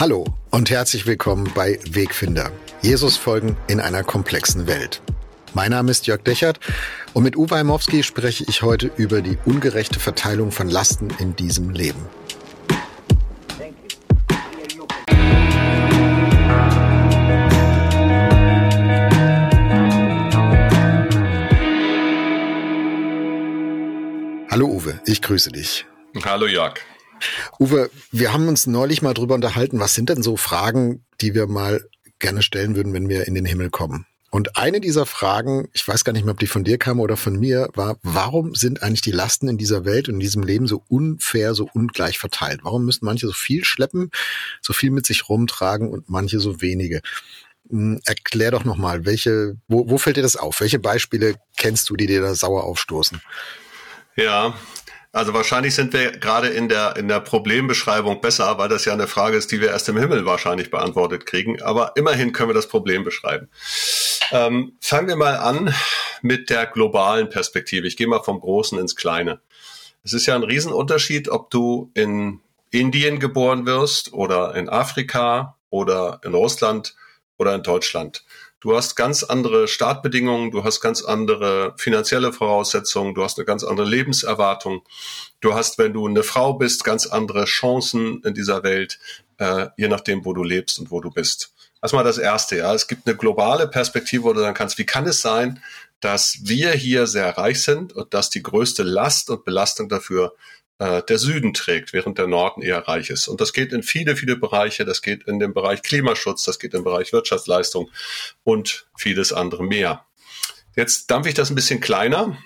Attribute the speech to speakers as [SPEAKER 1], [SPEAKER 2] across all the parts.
[SPEAKER 1] Hallo und herzlich willkommen bei Wegfinder. Jesus folgen in einer komplexen Welt. Mein Name ist Jörg Dechert und mit Uwe Heimowski spreche ich heute über die ungerechte Verteilung von Lasten in diesem Leben. Hallo Uwe, ich grüße dich.
[SPEAKER 2] Hallo Jörg.
[SPEAKER 1] Uwe, wir haben uns neulich mal drüber unterhalten, was sind denn so Fragen, die wir mal gerne stellen würden, wenn wir in den Himmel kommen? Und eine dieser Fragen, ich weiß gar nicht mehr, ob die von dir kam oder von mir, war, warum sind eigentlich die Lasten in dieser Welt und in diesem Leben so unfair, so ungleich verteilt? Warum müssen manche so viel schleppen, so viel mit sich rumtragen und manche so wenige? Hm, erklär doch nochmal, welche, wo, wo fällt dir das auf? Welche Beispiele kennst du, die dir da sauer aufstoßen?
[SPEAKER 2] Ja, also wahrscheinlich sind wir gerade in der, in der Problembeschreibung besser, weil das ja eine Frage ist, die wir erst im Himmel wahrscheinlich beantwortet kriegen. Aber immerhin können wir das Problem beschreiben. Ähm, fangen wir mal an mit der globalen Perspektive. Ich gehe mal vom Großen ins Kleine. Es ist ja ein Riesenunterschied, ob du in Indien geboren wirst oder in Afrika oder in Russland oder in Deutschland. Du hast ganz andere Startbedingungen, du hast ganz andere finanzielle Voraussetzungen, du hast eine ganz andere Lebenserwartung. Du hast, wenn du eine Frau bist, ganz andere Chancen in dieser Welt, äh, je nachdem, wo du lebst und wo du bist. Erstmal das Erste, ja. Es gibt eine globale Perspektive, wo du dann kannst, wie kann es sein, dass wir hier sehr reich sind und dass die größte Last und Belastung dafür äh, der Süden trägt, während der Norden eher reich ist. Und das geht in viele, viele Bereiche. Das geht in den Bereich Klimaschutz, das geht im Bereich Wirtschaftsleistung und vieles andere mehr. Jetzt dampfe ich das ein bisschen kleiner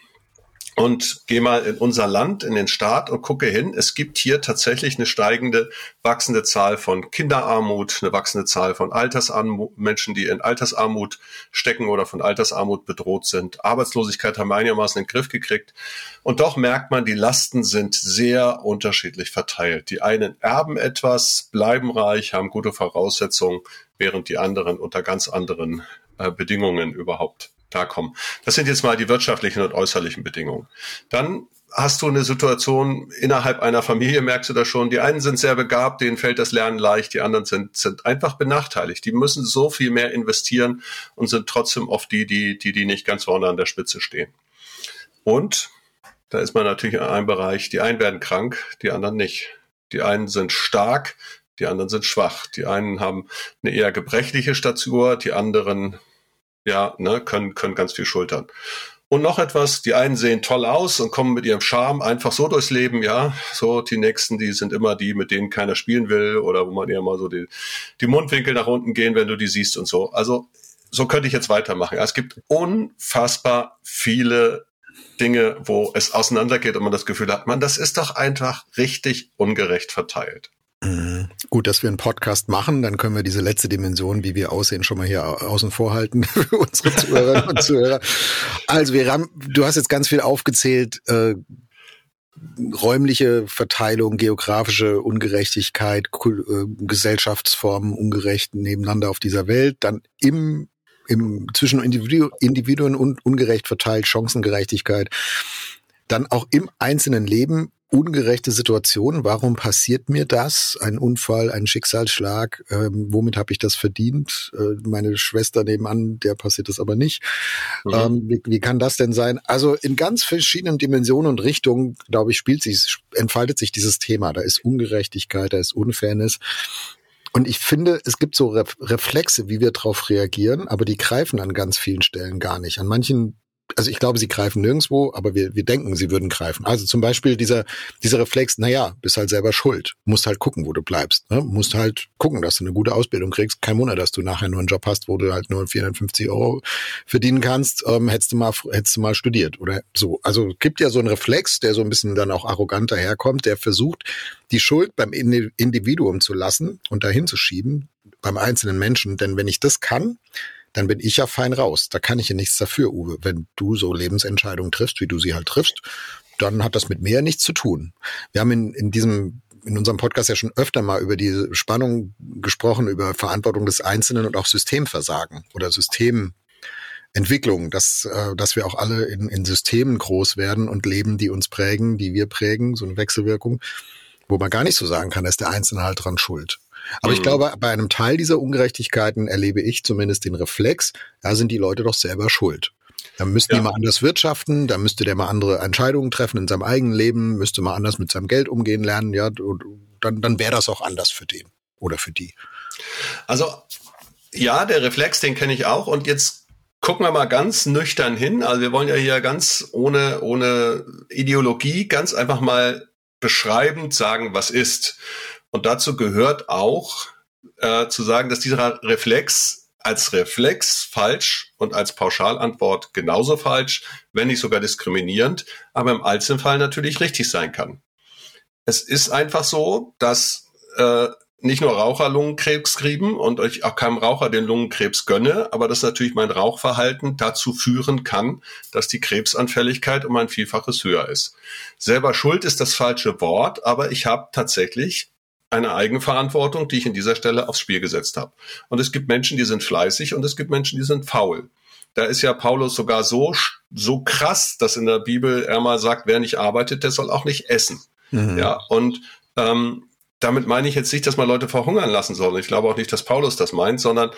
[SPEAKER 2] und gehe mal in unser Land, in den Staat und gucke hin. Es gibt hier tatsächlich eine steigende, wachsende Zahl von Kinderarmut, eine wachsende Zahl von Altersarmut, Menschen, die in Altersarmut stecken oder von Altersarmut bedroht sind. Arbeitslosigkeit haben wir einigermaßen in den Griff gekriegt. Und doch merkt man, die Lasten sind sehr unterschiedlich verteilt. Die einen erben etwas, bleiben reich, haben gute Voraussetzungen, während die anderen unter ganz anderen äh, Bedingungen überhaupt klarkommen. Das sind jetzt mal die wirtschaftlichen und äußerlichen Bedingungen. Dann hast du eine Situation innerhalb einer Familie, merkst du das schon, die einen sind sehr begabt, denen fällt das Lernen leicht, die anderen sind, sind einfach benachteiligt. Die müssen so viel mehr investieren und sind trotzdem oft die, die, die, die nicht ganz vorne an der Spitze stehen. Und da ist man natürlich in einem Bereich, die einen werden krank, die anderen nicht. Die einen sind stark, die anderen sind schwach. Die einen haben eine eher gebrechliche Statur, die anderen ja, ne, können, können ganz viel schultern. Und noch etwas, die einen sehen toll aus und kommen mit ihrem Charme einfach so durchs Leben, ja. So, die nächsten, die sind immer die, mit denen keiner spielen will oder wo man eher mal so die, die Mundwinkel nach unten gehen, wenn du die siehst und so. Also, so könnte ich jetzt weitermachen. Es gibt unfassbar viele Dinge, wo es auseinandergeht und man das Gefühl hat, man, das ist doch einfach richtig ungerecht verteilt.
[SPEAKER 1] Gut, dass wir einen Podcast machen, dann können wir diese letzte Dimension, wie wir aussehen, schon mal hier außen vor halten für unsere Zuhörerinnen und Zuhörer. Also wir haben, du hast jetzt ganz viel aufgezählt, äh, räumliche Verteilung, geografische Ungerechtigkeit, äh, Gesellschaftsformen ungerecht nebeneinander auf dieser Welt, dann im im zwischen Individu Individuen und ungerecht verteilt, Chancengerechtigkeit, dann auch im einzelnen Leben ungerechte Situation. Warum passiert mir das? Ein Unfall, ein Schicksalsschlag. Ähm, womit habe ich das verdient? Äh, meine Schwester nebenan, der passiert das aber nicht. Mhm. Ähm, wie, wie, kann das denn sein? Also in ganz verschiedenen Dimensionen und Richtungen, glaube ich, spielt sich, entfaltet sich dieses Thema. Da ist Ungerechtigkeit, da ist Unfairness. Und ich finde, es gibt so Reflexe, wie wir darauf reagieren, aber die greifen an ganz vielen Stellen gar nicht. An manchen also ich glaube, sie greifen nirgendwo, aber wir, wir denken, sie würden greifen. Also zum Beispiel dieser, dieser Reflex, naja, bist halt selber schuld. Musst halt gucken, wo du bleibst. Ne? Musst halt gucken, dass du eine gute Ausbildung kriegst. Kein Wunder, dass du nachher nur einen Job hast, wo du halt nur 450 Euro verdienen kannst. Ähm, hättest du mal, hättest du mal studiert oder so. Also gibt ja so einen Reflex, der so ein bisschen dann auch arrogant daherkommt, der versucht, die Schuld beim Individuum zu lassen und dahin zu schieben, beim einzelnen Menschen. Denn wenn ich das kann, dann bin ich ja fein raus. Da kann ich ja nichts dafür, Uwe. Wenn du so Lebensentscheidungen triffst, wie du sie halt triffst, dann hat das mit mir nichts zu tun. Wir haben in, in diesem in unserem Podcast ja schon öfter mal über die Spannung gesprochen, über Verantwortung des Einzelnen und auch Systemversagen oder Systementwicklung, dass, äh, dass wir auch alle in, in Systemen groß werden und leben, die uns prägen, die wir prägen, so eine Wechselwirkung, wo man gar nicht so sagen kann, dass der Einzelne halt dran schuld. Aber mhm. ich glaube, bei einem Teil dieser Ungerechtigkeiten erlebe ich zumindest den Reflex, da sind die Leute doch selber schuld. Da müssten ja. die mal anders wirtschaften, da müsste der mal andere Entscheidungen treffen in seinem eigenen Leben, müsste mal anders mit seinem Geld umgehen lernen, ja, und dann, dann wäre das auch anders für den oder für die.
[SPEAKER 2] Also ja, der Reflex, den kenne ich auch. Und jetzt gucken wir mal ganz nüchtern hin. Also wir wollen ja hier ganz ohne, ohne Ideologie ganz einfach mal beschreibend sagen, was ist. Und dazu gehört auch äh, zu sagen, dass dieser Reflex als Reflex falsch und als Pauschalantwort genauso falsch, wenn nicht sogar diskriminierend, aber im Einzelfall natürlich richtig sein kann. Es ist einfach so, dass äh, nicht nur Raucher Lungenkrebs kriegen und ich auch keinem Raucher den Lungenkrebs gönne, aber dass natürlich mein Rauchverhalten dazu führen kann, dass die Krebsanfälligkeit um ein Vielfaches höher ist. Selber Schuld ist das falsche Wort, aber ich habe tatsächlich eine Eigenverantwortung, die ich in dieser Stelle aufs Spiel gesetzt habe. Und es gibt Menschen, die sind fleißig und es gibt Menschen, die sind faul. Da ist ja Paulus sogar so, so krass, dass in der Bibel er mal sagt, wer nicht arbeitet, der soll auch nicht essen. Mhm. Ja, und ähm, damit meine ich jetzt nicht, dass man Leute verhungern lassen soll. Ich glaube auch nicht, dass Paulus das meint, sondern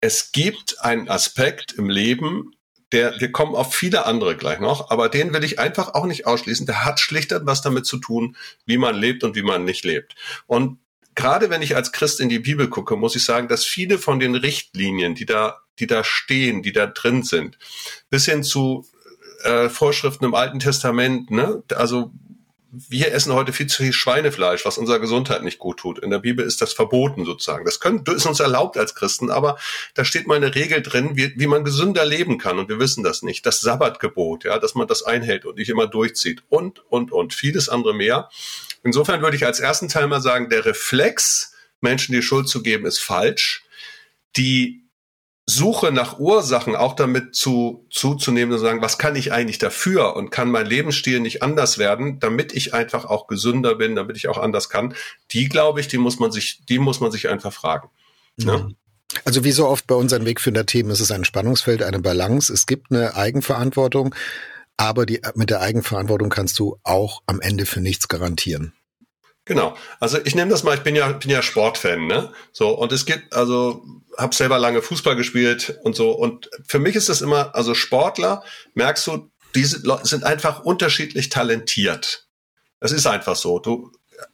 [SPEAKER 2] es gibt einen Aspekt im Leben, der, wir kommen auf viele andere gleich noch, aber den will ich einfach auch nicht ausschließen. Der hat schlicht was damit zu tun, wie man lebt und wie man nicht lebt. Und gerade wenn ich als Christ in die Bibel gucke, muss ich sagen, dass viele von den Richtlinien, die da, die da stehen, die da drin sind, bis hin zu äh, Vorschriften im Alten Testament, ne, also wir essen heute viel zu viel Schweinefleisch, was unserer Gesundheit nicht gut tut. In der Bibel ist das verboten sozusagen. Das können, ist uns erlaubt als Christen, aber da steht mal eine Regel drin, wie, wie man gesünder leben kann und wir wissen das nicht. Das Sabbatgebot, ja, dass man das einhält und nicht immer durchzieht und, und, und vieles andere mehr. Insofern würde ich als ersten Teil mal sagen, der Reflex, Menschen die Schuld zu geben, ist falsch. Die Suche nach Ursachen auch damit zu, zuzunehmen und zu sagen, was kann ich eigentlich dafür und kann mein Lebensstil nicht anders werden, damit ich einfach auch gesünder bin, damit ich auch anders kann, die glaube ich, die muss man sich, die muss man sich einfach fragen. Ne?
[SPEAKER 1] Mhm. Also wie so oft bei unseren Wegfinder-Themen ist es ein Spannungsfeld, eine Balance. Es gibt eine Eigenverantwortung, aber die, mit der Eigenverantwortung kannst du auch am Ende für nichts garantieren.
[SPEAKER 2] Genau. Also ich nehme das mal, ich bin ja, bin ja Sportfan, ne? So, und es gibt, also habe selber lange Fußball gespielt und so. Und für mich ist das immer, also Sportler, merkst du, diese Leute sind einfach unterschiedlich talentiert. Das ist einfach so. Du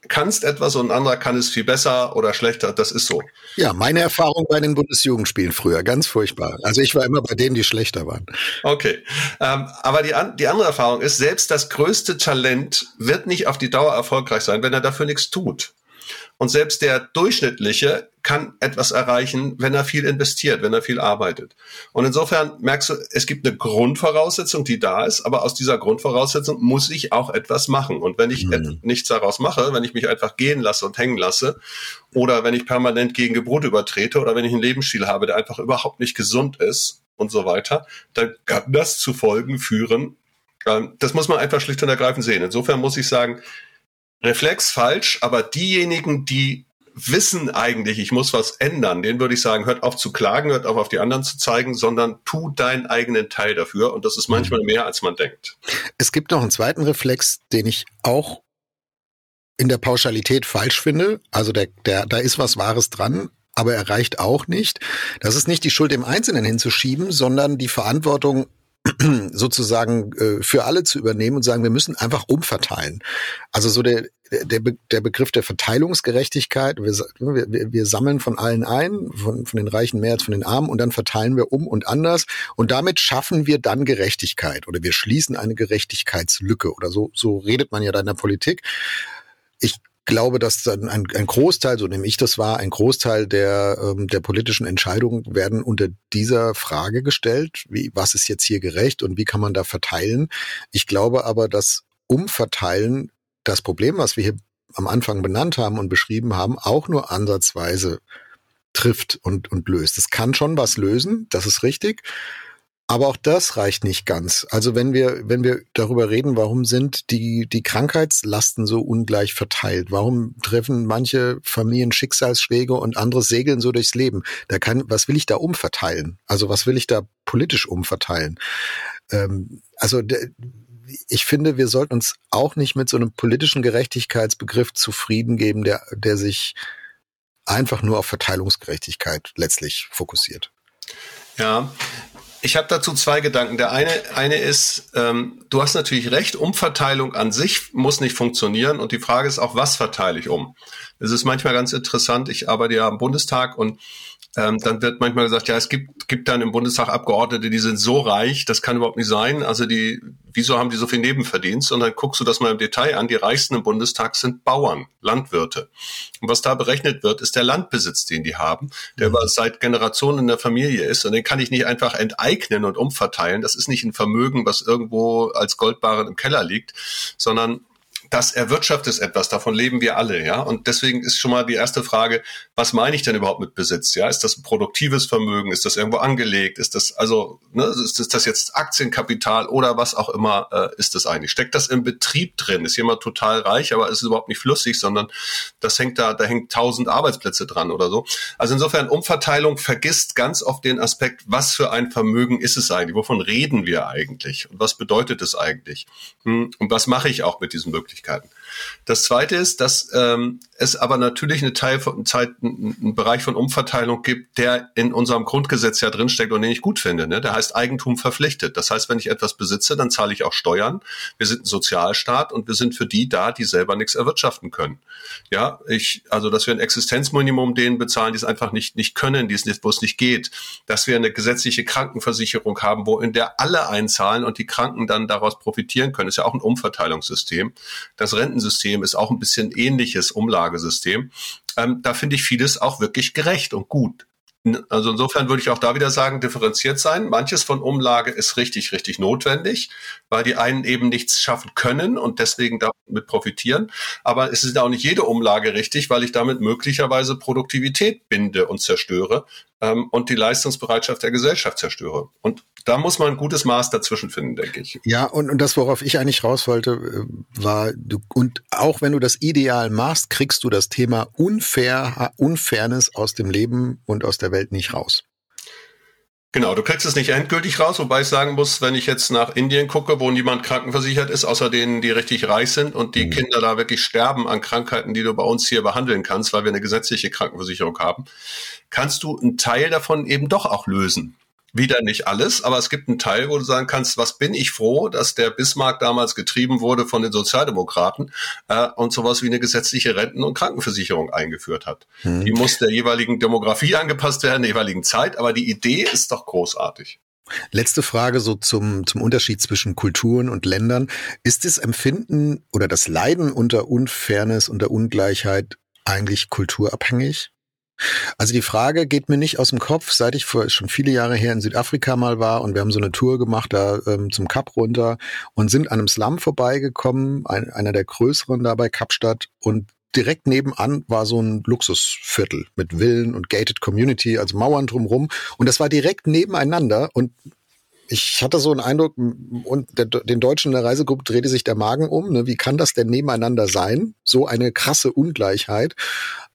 [SPEAKER 2] kannst etwas und ein anderer kann es viel besser oder schlechter. Das ist so.
[SPEAKER 1] Ja, meine Erfahrung bei den Bundesjugendspielen früher, ganz furchtbar. Also ich war immer bei denen, die schlechter waren.
[SPEAKER 2] Okay. Ähm, aber die, die andere Erfahrung ist, selbst das größte Talent wird nicht auf die Dauer erfolgreich sein, wenn er dafür nichts tut. Und selbst der Durchschnittliche kann etwas erreichen, wenn er viel investiert, wenn er viel arbeitet. Und insofern merkst du, es gibt eine Grundvoraussetzung, die da ist, aber aus dieser Grundvoraussetzung muss ich auch etwas machen. Und wenn ich mhm. nichts daraus mache, wenn ich mich einfach gehen lasse und hängen lasse, oder wenn ich permanent gegen Gebot übertrete, oder wenn ich einen Lebensstil habe, der einfach überhaupt nicht gesund ist und so weiter, dann kann das zu Folgen führen. Ähm, das muss man einfach schlicht und ergreifend sehen. Insofern muss ich sagen, Reflex falsch, aber diejenigen, die wissen eigentlich, ich muss was ändern, denen würde ich sagen, hört auf zu klagen, hört auf auf die anderen zu zeigen, sondern tu deinen eigenen Teil dafür und das ist manchmal mhm. mehr, als man denkt.
[SPEAKER 1] Es gibt noch einen zweiten Reflex, den ich auch in der Pauschalität falsch finde. Also der, der, da ist was Wahres dran, aber er reicht auch nicht. Das ist nicht die Schuld im Einzelnen hinzuschieben, sondern die Verantwortung sozusagen äh, für alle zu übernehmen und sagen, wir müssen einfach umverteilen. Also so der, der, Be der Begriff der Verteilungsgerechtigkeit, wir, wir, wir sammeln von allen ein, von, von den Reichen mehr als von den Armen und dann verteilen wir um und anders und damit schaffen wir dann Gerechtigkeit oder wir schließen eine Gerechtigkeitslücke oder so, so redet man ja da in der Politik. Ich glaube, dass dann ein, ein Großteil, so nehme ich das wahr, ein Großteil der, ähm, der politischen Entscheidungen werden unter dieser Frage gestellt, wie, was ist jetzt hier gerecht und wie kann man da verteilen. Ich glaube aber, dass Umverteilen das Problem, was wir hier am Anfang benannt haben und beschrieben haben, auch nur ansatzweise trifft und, und löst. Es kann schon was lösen, das ist richtig. Aber auch das reicht nicht ganz. Also wenn wir, wenn wir darüber reden, warum sind die, die Krankheitslasten so ungleich verteilt? Warum treffen manche Familien Schicksalsschläge und andere segeln so durchs Leben? Da kann, was will ich da umverteilen? Also was will ich da politisch umverteilen? Ähm, also ich finde, wir sollten uns auch nicht mit so einem politischen Gerechtigkeitsbegriff zufrieden geben, der, der sich einfach nur auf Verteilungsgerechtigkeit letztlich fokussiert.
[SPEAKER 2] Ja, ich habe dazu zwei Gedanken. Der eine, eine ist, ähm, du hast natürlich recht, Umverteilung an sich muss nicht funktionieren und die Frage ist auch, was verteile ich um? Es ist manchmal ganz interessant, ich arbeite ja am Bundestag und ähm, dann wird manchmal gesagt, ja, es gibt, gibt dann im Bundestag Abgeordnete, die sind so reich, das kann überhaupt nicht sein. Also die, wieso haben die so viel Nebenverdienst? Und dann guckst du das mal im Detail an. Die reichsten im Bundestag sind Bauern, Landwirte. Und was da berechnet wird, ist der Landbesitz, den die haben, der mhm. seit Generationen in der Familie ist. Und den kann ich nicht einfach enteignen und umverteilen. Das ist nicht ein Vermögen, was irgendwo als Goldbarren im Keller liegt, sondern das erwirtschaftet etwas, davon leben wir alle, ja. Und deswegen ist schon mal die erste Frage, was meine ich denn überhaupt mit Besitz? Ja, ist das ein produktives Vermögen? Ist das irgendwo angelegt? Ist das also, ne, ist das, jetzt Aktienkapital oder was auch immer äh, ist das eigentlich? Steckt das im Betrieb drin? Ist jemand total reich, aber ist es überhaupt nicht flüssig, sondern das hängt da, da hängt tausend Arbeitsplätze dran oder so. Also insofern Umverteilung vergisst ganz oft den Aspekt, was für ein Vermögen ist es eigentlich? Wovon reden wir eigentlich? Und was bedeutet es eigentlich? Hm, und was mache ich auch mit diesen Möglichkeiten? Möglichkeiten. Das zweite ist, dass ähm, es aber natürlich eine Teil von Zeit, einen Bereich von Umverteilung gibt, der in unserem Grundgesetz ja drinsteckt und den ich gut finde. Ne? Der heißt Eigentum verpflichtet. Das heißt, wenn ich etwas besitze, dann zahle ich auch Steuern. Wir sind ein Sozialstaat und wir sind für die da, die selber nichts erwirtschaften können. Ja, ich, also, dass wir ein Existenzminimum denen bezahlen, die es einfach nicht, nicht können, die es nicht, wo es nicht geht. Dass wir eine gesetzliche Krankenversicherung haben, wo in der alle einzahlen und die Kranken dann daraus profitieren können, ist ja auch ein Umverteilungssystem. Das Rentensystem ist auch ein bisschen ähnliches Umlagesystem. Ähm, da finde ich vieles auch wirklich gerecht und gut. Also insofern würde ich auch da wieder sagen, differenziert sein. Manches von Umlage ist richtig, richtig notwendig, weil die einen eben nichts schaffen können und deswegen damit profitieren. Aber es ist auch nicht jede Umlage richtig, weil ich damit möglicherweise Produktivität binde und zerstöre ähm, und die Leistungsbereitschaft der Gesellschaft zerstöre. Und da muss man ein gutes Maß dazwischen finden, denke ich.
[SPEAKER 1] Ja, und, und das, worauf ich eigentlich raus wollte, äh, war, du, und auch wenn du das ideal machst, kriegst du das Thema Unfair, Unfairness aus dem Leben und aus der Welt nicht raus.
[SPEAKER 2] Genau, du kriegst es nicht endgültig raus, wobei ich sagen muss, wenn ich jetzt nach Indien gucke, wo niemand krankenversichert ist, außer denen, die richtig reich sind und die mhm. Kinder da wirklich sterben an Krankheiten, die du bei uns hier behandeln kannst, weil wir eine gesetzliche Krankenversicherung haben, kannst du einen Teil davon eben doch auch lösen wieder nicht alles, aber es gibt einen Teil, wo du sagen kannst, was bin ich froh, dass der Bismarck damals getrieben wurde von den Sozialdemokraten äh, und sowas wie eine gesetzliche Renten- und Krankenversicherung eingeführt hat. Hm. Die muss der jeweiligen Demografie angepasst werden, der jeweiligen Zeit, aber die Idee ist doch großartig.
[SPEAKER 1] Letzte Frage so zum, zum Unterschied zwischen Kulturen und Ländern. Ist das Empfinden oder das Leiden unter Unfairness, unter Ungleichheit eigentlich kulturabhängig? Also die Frage geht mir nicht aus dem Kopf, seit ich vor schon viele Jahre her in Südafrika mal war und wir haben so eine Tour gemacht da ähm, zum Kap runter und sind an einem Slum vorbeigekommen, ein, einer der größeren da bei Kapstadt und direkt nebenan war so ein Luxusviertel mit Villen und gated Community, also Mauern drumrum und das war direkt nebeneinander und ich hatte so einen Eindruck, und der, den Deutschen in der Reisegruppe drehte sich der Magen um. Ne? Wie kann das denn nebeneinander sein? So eine krasse Ungleichheit.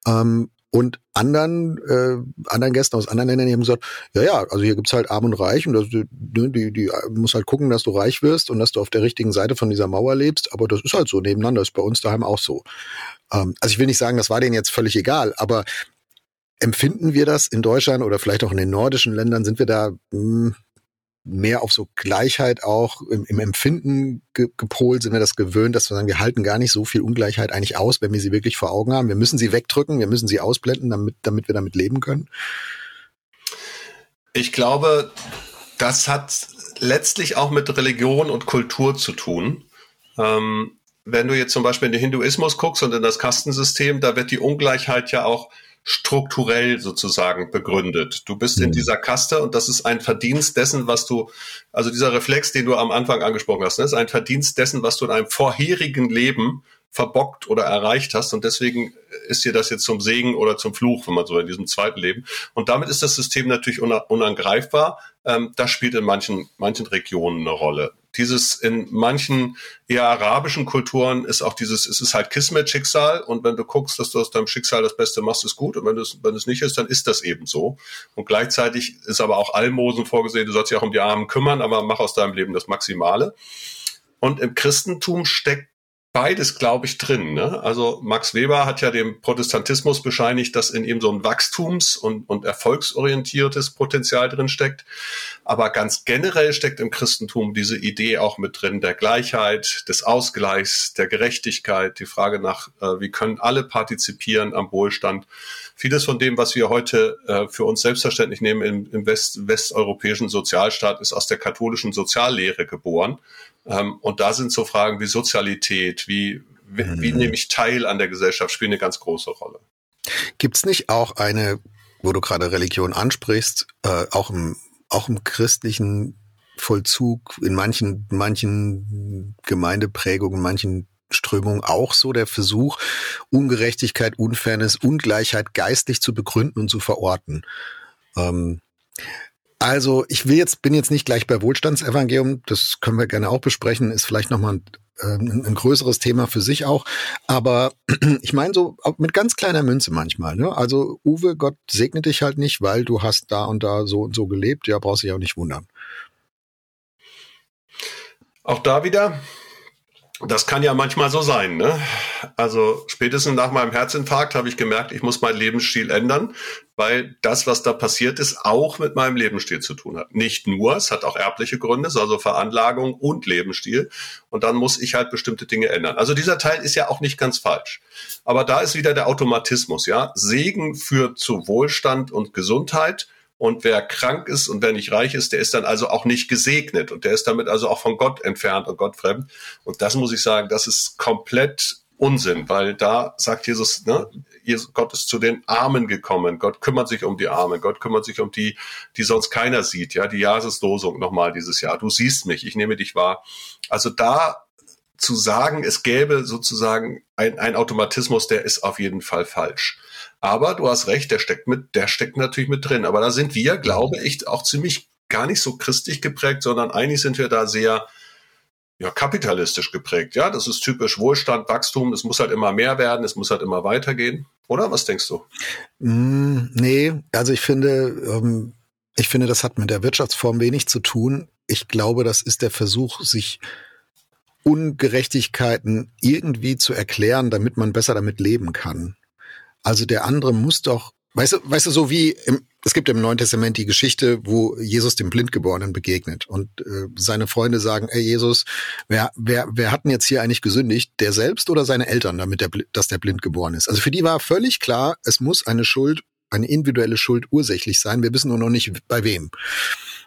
[SPEAKER 1] Ähm, und anderen, äh, anderen Gästen aus anderen Ländern, die haben gesagt, ja, ja, also hier gibt's halt Arm und Reich und das, die, die, die muss halt gucken, dass du reich wirst und dass du auf der richtigen Seite von dieser Mauer lebst, aber das ist halt so nebeneinander, ist bei uns daheim auch so. Ähm, also ich will nicht sagen, das war denen jetzt völlig egal, aber empfinden wir das in Deutschland oder vielleicht auch in den nordischen Ländern, sind wir da mh, hm, mehr auf so Gleichheit auch im, im Empfinden ge gepolt, sind wir das gewöhnt, dass wir sagen, wir halten gar nicht so viel Ungleichheit eigentlich aus, wenn wir sie wirklich vor Augen haben. Wir müssen sie wegdrücken, wir müssen sie ausblenden, damit, damit wir damit leben können.
[SPEAKER 2] Ich glaube, das hat letztlich auch mit Religion und Kultur zu tun. Ähm, wenn du jetzt zum Beispiel in den Hinduismus guckst und in das Kastensystem, da wird die Ungleichheit ja auch strukturell sozusagen begründet. Du bist mhm. in dieser Kaste und das ist ein Verdienst dessen, was du, also dieser Reflex, den du am Anfang angesprochen hast, ne, ist ein Verdienst dessen, was du in einem vorherigen Leben verbockt oder erreicht hast und deswegen ist dir das jetzt zum Segen oder zum Fluch, wenn man so in diesem zweiten Leben. Und damit ist das System natürlich unangreifbar. Ähm, das spielt in manchen, manchen Regionen eine Rolle dieses in manchen eher arabischen Kulturen ist auch dieses, es ist halt Kismet Schicksal und wenn du guckst, dass du aus deinem Schicksal das Beste machst, ist gut und wenn es, wenn es nicht ist, dann ist das eben so. Und gleichzeitig ist aber auch Almosen vorgesehen, du sollst dich auch um die Armen kümmern, aber mach aus deinem Leben das Maximale. Und im Christentum steckt beides, glaube ich, drin. Ne? Also Max Weber hat ja dem Protestantismus bescheinigt, dass in ihm so ein Wachstums- und, und erfolgsorientiertes Potenzial drin steckt. Aber ganz generell steckt im Christentum diese Idee auch mit drin, der Gleichheit, des Ausgleichs, der Gerechtigkeit, die Frage nach, äh, wie können alle partizipieren am Wohlstand. Vieles von dem, was wir heute äh, für uns selbstverständlich nehmen im, im West, westeuropäischen Sozialstaat, ist aus der katholischen Soziallehre geboren. Ähm, und da sind so Fragen wie Sozialität, wie, wie, mhm. wie nehme ich teil an der Gesellschaft, spielen eine ganz große Rolle.
[SPEAKER 1] Gibt es nicht auch eine, wo du gerade Religion ansprichst, äh, auch im, auch im christlichen Vollzug, in manchen, manchen Gemeindeprägungen, manchen Strömungen auch so der Versuch, Ungerechtigkeit, Unfairness, Ungleichheit geistlich zu begründen und zu verorten. Ähm, also ich will jetzt, bin jetzt nicht gleich bei Wohlstandsevangelium, das können wir gerne auch besprechen, ist vielleicht nochmal ein, äh, ein größeres Thema für sich auch. Aber ich meine so mit ganz kleiner Münze manchmal. Ne? Also Uwe, Gott segne dich halt nicht, weil du hast da und da so und so gelebt. Ja, brauchst dich auch nicht wundern.
[SPEAKER 2] Auch da wieder, das kann ja manchmal so sein. Ne? Also spätestens nach meinem Herzinfarkt habe ich gemerkt, ich muss meinen Lebensstil ändern, weil das, was da passiert ist, auch mit meinem Lebensstil zu tun hat. Nicht nur, es hat auch erbliche Gründe, also Veranlagung und Lebensstil. Und dann muss ich halt bestimmte Dinge ändern. Also dieser Teil ist ja auch nicht ganz falsch. Aber da ist wieder der Automatismus. Ja, Segen führt zu Wohlstand und Gesundheit und wer krank ist und wer nicht reich ist, der ist dann also auch nicht gesegnet und der ist damit also auch von Gott entfernt und Gott fremd. Und das muss ich sagen, das ist komplett Unsinn, weil da sagt Jesus, ne, Jesus, Gott ist zu den Armen gekommen. Gott kümmert sich um die Armen. Gott kümmert sich um die, die sonst keiner sieht. Ja, die Jahreslosung nochmal dieses Jahr. Du siehst mich, ich nehme dich wahr. Also da zu sagen, es gäbe sozusagen ein, ein Automatismus, der ist auf jeden Fall falsch. Aber du hast recht, der steckt mit, der steckt natürlich mit drin. Aber da sind wir, glaube ich, auch ziemlich gar nicht so christlich geprägt, sondern eigentlich sind wir da sehr ja, kapitalistisch geprägt. Ja, das ist typisch Wohlstand, Wachstum. Es muss halt immer mehr werden, es muss halt immer weitergehen. Oder was denkst du?
[SPEAKER 1] Mm, nee, also ich finde, ähm, ich finde, das hat mit der Wirtschaftsform wenig zu tun. Ich glaube, das ist der Versuch, sich Ungerechtigkeiten irgendwie zu erklären, damit man besser damit leben kann. Also der andere muss doch, weißt du, weißt du, so wie im, es gibt im Neuen Testament die Geschichte, wo Jesus dem Blindgeborenen begegnet und äh, seine Freunde sagen, ey Jesus, wer, wer, wer hat denn jetzt hier eigentlich gesündigt? Der selbst oder seine Eltern, damit der, dass der blind geboren ist? Also für die war völlig klar, es muss eine Schuld, eine individuelle Schuld ursächlich sein. Wir wissen nur noch nicht bei wem.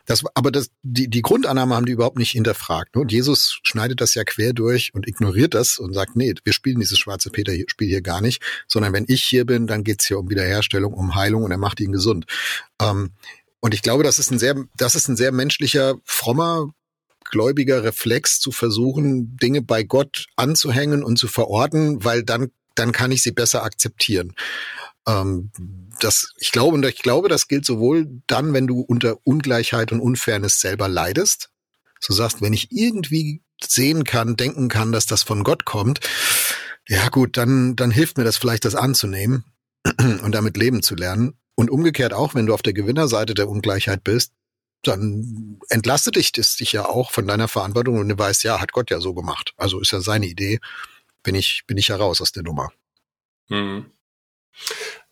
[SPEAKER 1] Das, aber das, die, die Grundannahme haben die überhaupt nicht hinterfragt. Ne? Und Jesus schneidet das ja quer durch und ignoriert das und sagt, nee, wir spielen dieses schwarze Peter-Spiel hier gar nicht, sondern wenn ich hier bin, dann geht's hier um Wiederherstellung, um Heilung und er macht ihn gesund. Ähm, und ich glaube, das ist ein sehr, das ist ein sehr menschlicher, frommer, gläubiger Reflex zu versuchen, Dinge bei Gott anzuhängen und zu verorten, weil dann, dann kann ich sie besser akzeptieren. Ähm, das, ich glaube, und ich glaube, das gilt sowohl dann, wenn du unter Ungleichheit und Unfairness selber leidest. So sagst, wenn ich irgendwie sehen kann, denken kann, dass das von Gott kommt, ja gut, dann, dann hilft mir das vielleicht, das anzunehmen und damit leben zu lernen. Und umgekehrt auch, wenn du auf der Gewinnerseite der Ungleichheit bist, dann entlastet dich das dich ja auch von deiner Verantwortung und du weißt, ja, hat Gott ja so gemacht. Also ist ja seine Idee. Bin ich, bin ich heraus aus der Nummer.
[SPEAKER 2] Mhm.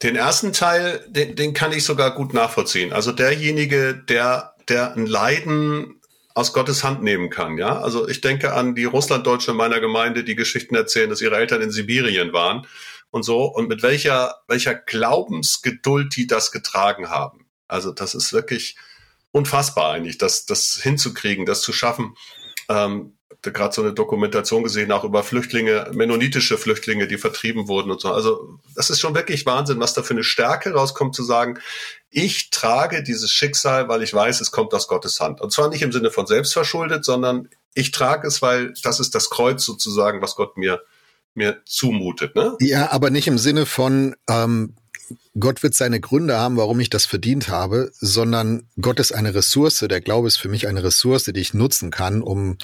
[SPEAKER 2] Den ersten Teil, den, den kann ich sogar gut nachvollziehen. Also derjenige, der, der ein Leiden aus Gottes Hand nehmen kann, ja. Also ich denke an die Russlanddeutsche meiner Gemeinde, die Geschichten erzählen, dass ihre Eltern in Sibirien waren und so und mit welcher, welcher Glaubensgeduld die das getragen haben. Also das ist wirklich unfassbar eigentlich, das, das hinzukriegen, das zu schaffen. Ähm, gerade so eine Dokumentation gesehen, auch über Flüchtlinge, mennonitische Flüchtlinge, die vertrieben wurden und so. Also das ist schon wirklich Wahnsinn, was da für eine Stärke rauskommt, zu sagen, ich trage dieses Schicksal, weil ich weiß, es kommt aus Gottes Hand. Und zwar nicht im Sinne von selbstverschuldet, sondern ich trage es, weil das ist das Kreuz sozusagen, was Gott mir, mir zumutet. Ne?
[SPEAKER 1] Ja, aber nicht im Sinne von, ähm, Gott wird seine Gründe haben, warum ich das verdient habe, sondern Gott ist eine Ressource. Der Glaube ist für mich eine Ressource, die ich nutzen kann, um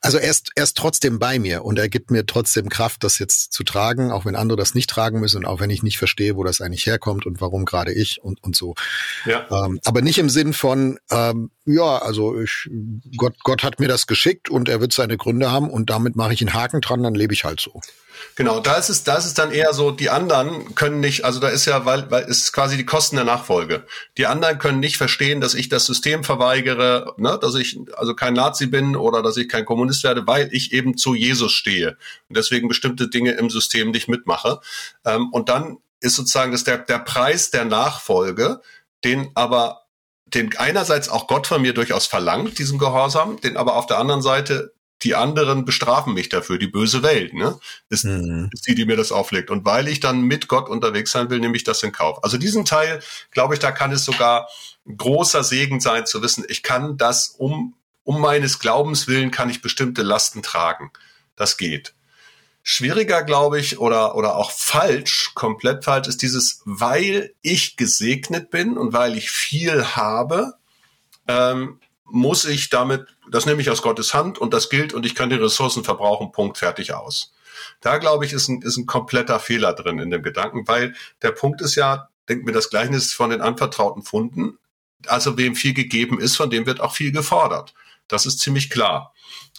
[SPEAKER 1] Also er ist, er ist trotzdem bei mir und er gibt mir trotzdem Kraft, das jetzt zu tragen, auch wenn andere das nicht tragen müssen und auch wenn ich nicht verstehe, wo das eigentlich herkommt und warum gerade ich und, und so. Ja. Ähm, aber nicht im Sinn von, ähm, ja, also ich, Gott, Gott hat mir das geschickt und er wird seine Gründe haben und damit mache ich einen Haken dran, dann lebe ich halt so.
[SPEAKER 2] Genau, da ist es, da ist es dann eher so, die anderen können nicht, also da ist ja, weil, weil es ist quasi die Kosten der Nachfolge. Die anderen können nicht verstehen, dass ich das System verweigere, ne, dass ich also kein Nazi bin oder dass ich kein Kommunist werde, weil ich eben zu Jesus stehe und deswegen bestimmte Dinge im System nicht mitmache. Ähm, und dann ist sozusagen das der, der Preis der Nachfolge, den aber den einerseits auch Gott von mir durchaus verlangt, diesen Gehorsam, den aber auf der anderen Seite die anderen bestrafen mich dafür, die böse Welt, ne? Ist, mhm. ist die, die mir das auflegt. Und weil ich dann mit Gott unterwegs sein will, nehme ich das in Kauf. Also diesen Teil, glaube ich, da kann es sogar großer Segen sein, zu wissen, ich kann das um, um meines Glaubens willen kann ich bestimmte Lasten tragen. Das geht. Schwieriger, glaube ich, oder, oder auch falsch, komplett falsch, ist dieses, weil ich gesegnet bin und weil ich viel habe, ähm, muss ich damit, das nehme ich aus Gottes Hand und das gilt und ich kann die Ressourcen verbrauchen, Punkt, fertig aus. Da glaube ich, ist ein, ist ein kompletter Fehler drin in dem Gedanken, weil der Punkt ist ja, denkt mir das Gleichnis von den anvertrauten Funden, also wem viel gegeben ist, von dem wird auch viel gefordert. Das ist ziemlich klar.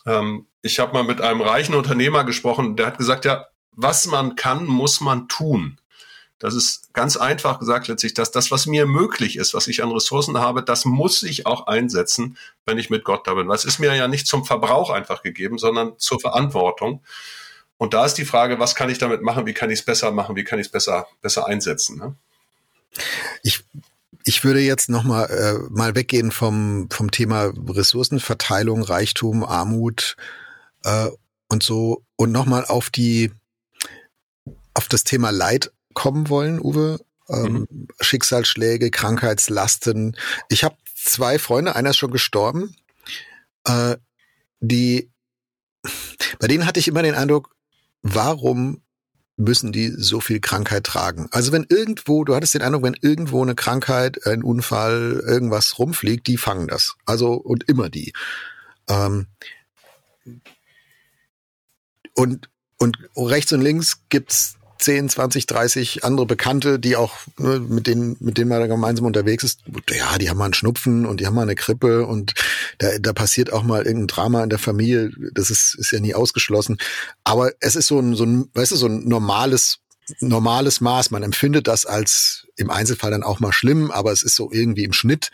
[SPEAKER 2] Ähm, ich habe mal mit einem reichen Unternehmer gesprochen, der hat gesagt, ja, was man kann, muss man tun. Das ist ganz einfach gesagt letztlich, dass das, was mir möglich ist, was ich an Ressourcen habe, das muss ich auch einsetzen, wenn ich mit Gott da bin. Weil es ist mir ja nicht zum Verbrauch einfach gegeben, sondern zur Verantwortung. Und da ist die Frage, was kann ich damit machen? Wie kann ich es besser machen? Wie kann ich es besser, besser einsetzen? Ne?
[SPEAKER 1] Ich ich würde jetzt noch mal äh, mal weggehen vom vom Thema Ressourcenverteilung, Reichtum, Armut äh, und so und noch mal auf die auf das Thema Leid kommen wollen, Uwe. Ähm, mhm. Schicksalsschläge, Krankheitslasten. Ich habe zwei Freunde, einer ist schon gestorben, äh, die, bei denen hatte ich immer den Eindruck, warum müssen die so viel Krankheit tragen? Also wenn irgendwo, du hattest den Eindruck, wenn irgendwo eine Krankheit, ein Unfall, irgendwas rumfliegt, die fangen das. Also und immer die. Ähm, und und rechts und links gibt's 10, 20, 30 andere Bekannte, die auch, ne, mit denen, mit denen man da gemeinsam unterwegs ist, ja, die haben mal einen Schnupfen und die haben mal eine Grippe und da, da passiert auch mal irgendein Drama in der Familie. Das ist, ist ja nie ausgeschlossen. Aber es ist so ein, so ein, weißt du, so ein normales, normales Maß. Man empfindet das als im Einzelfall dann auch mal schlimm, aber es ist so irgendwie im Schnitt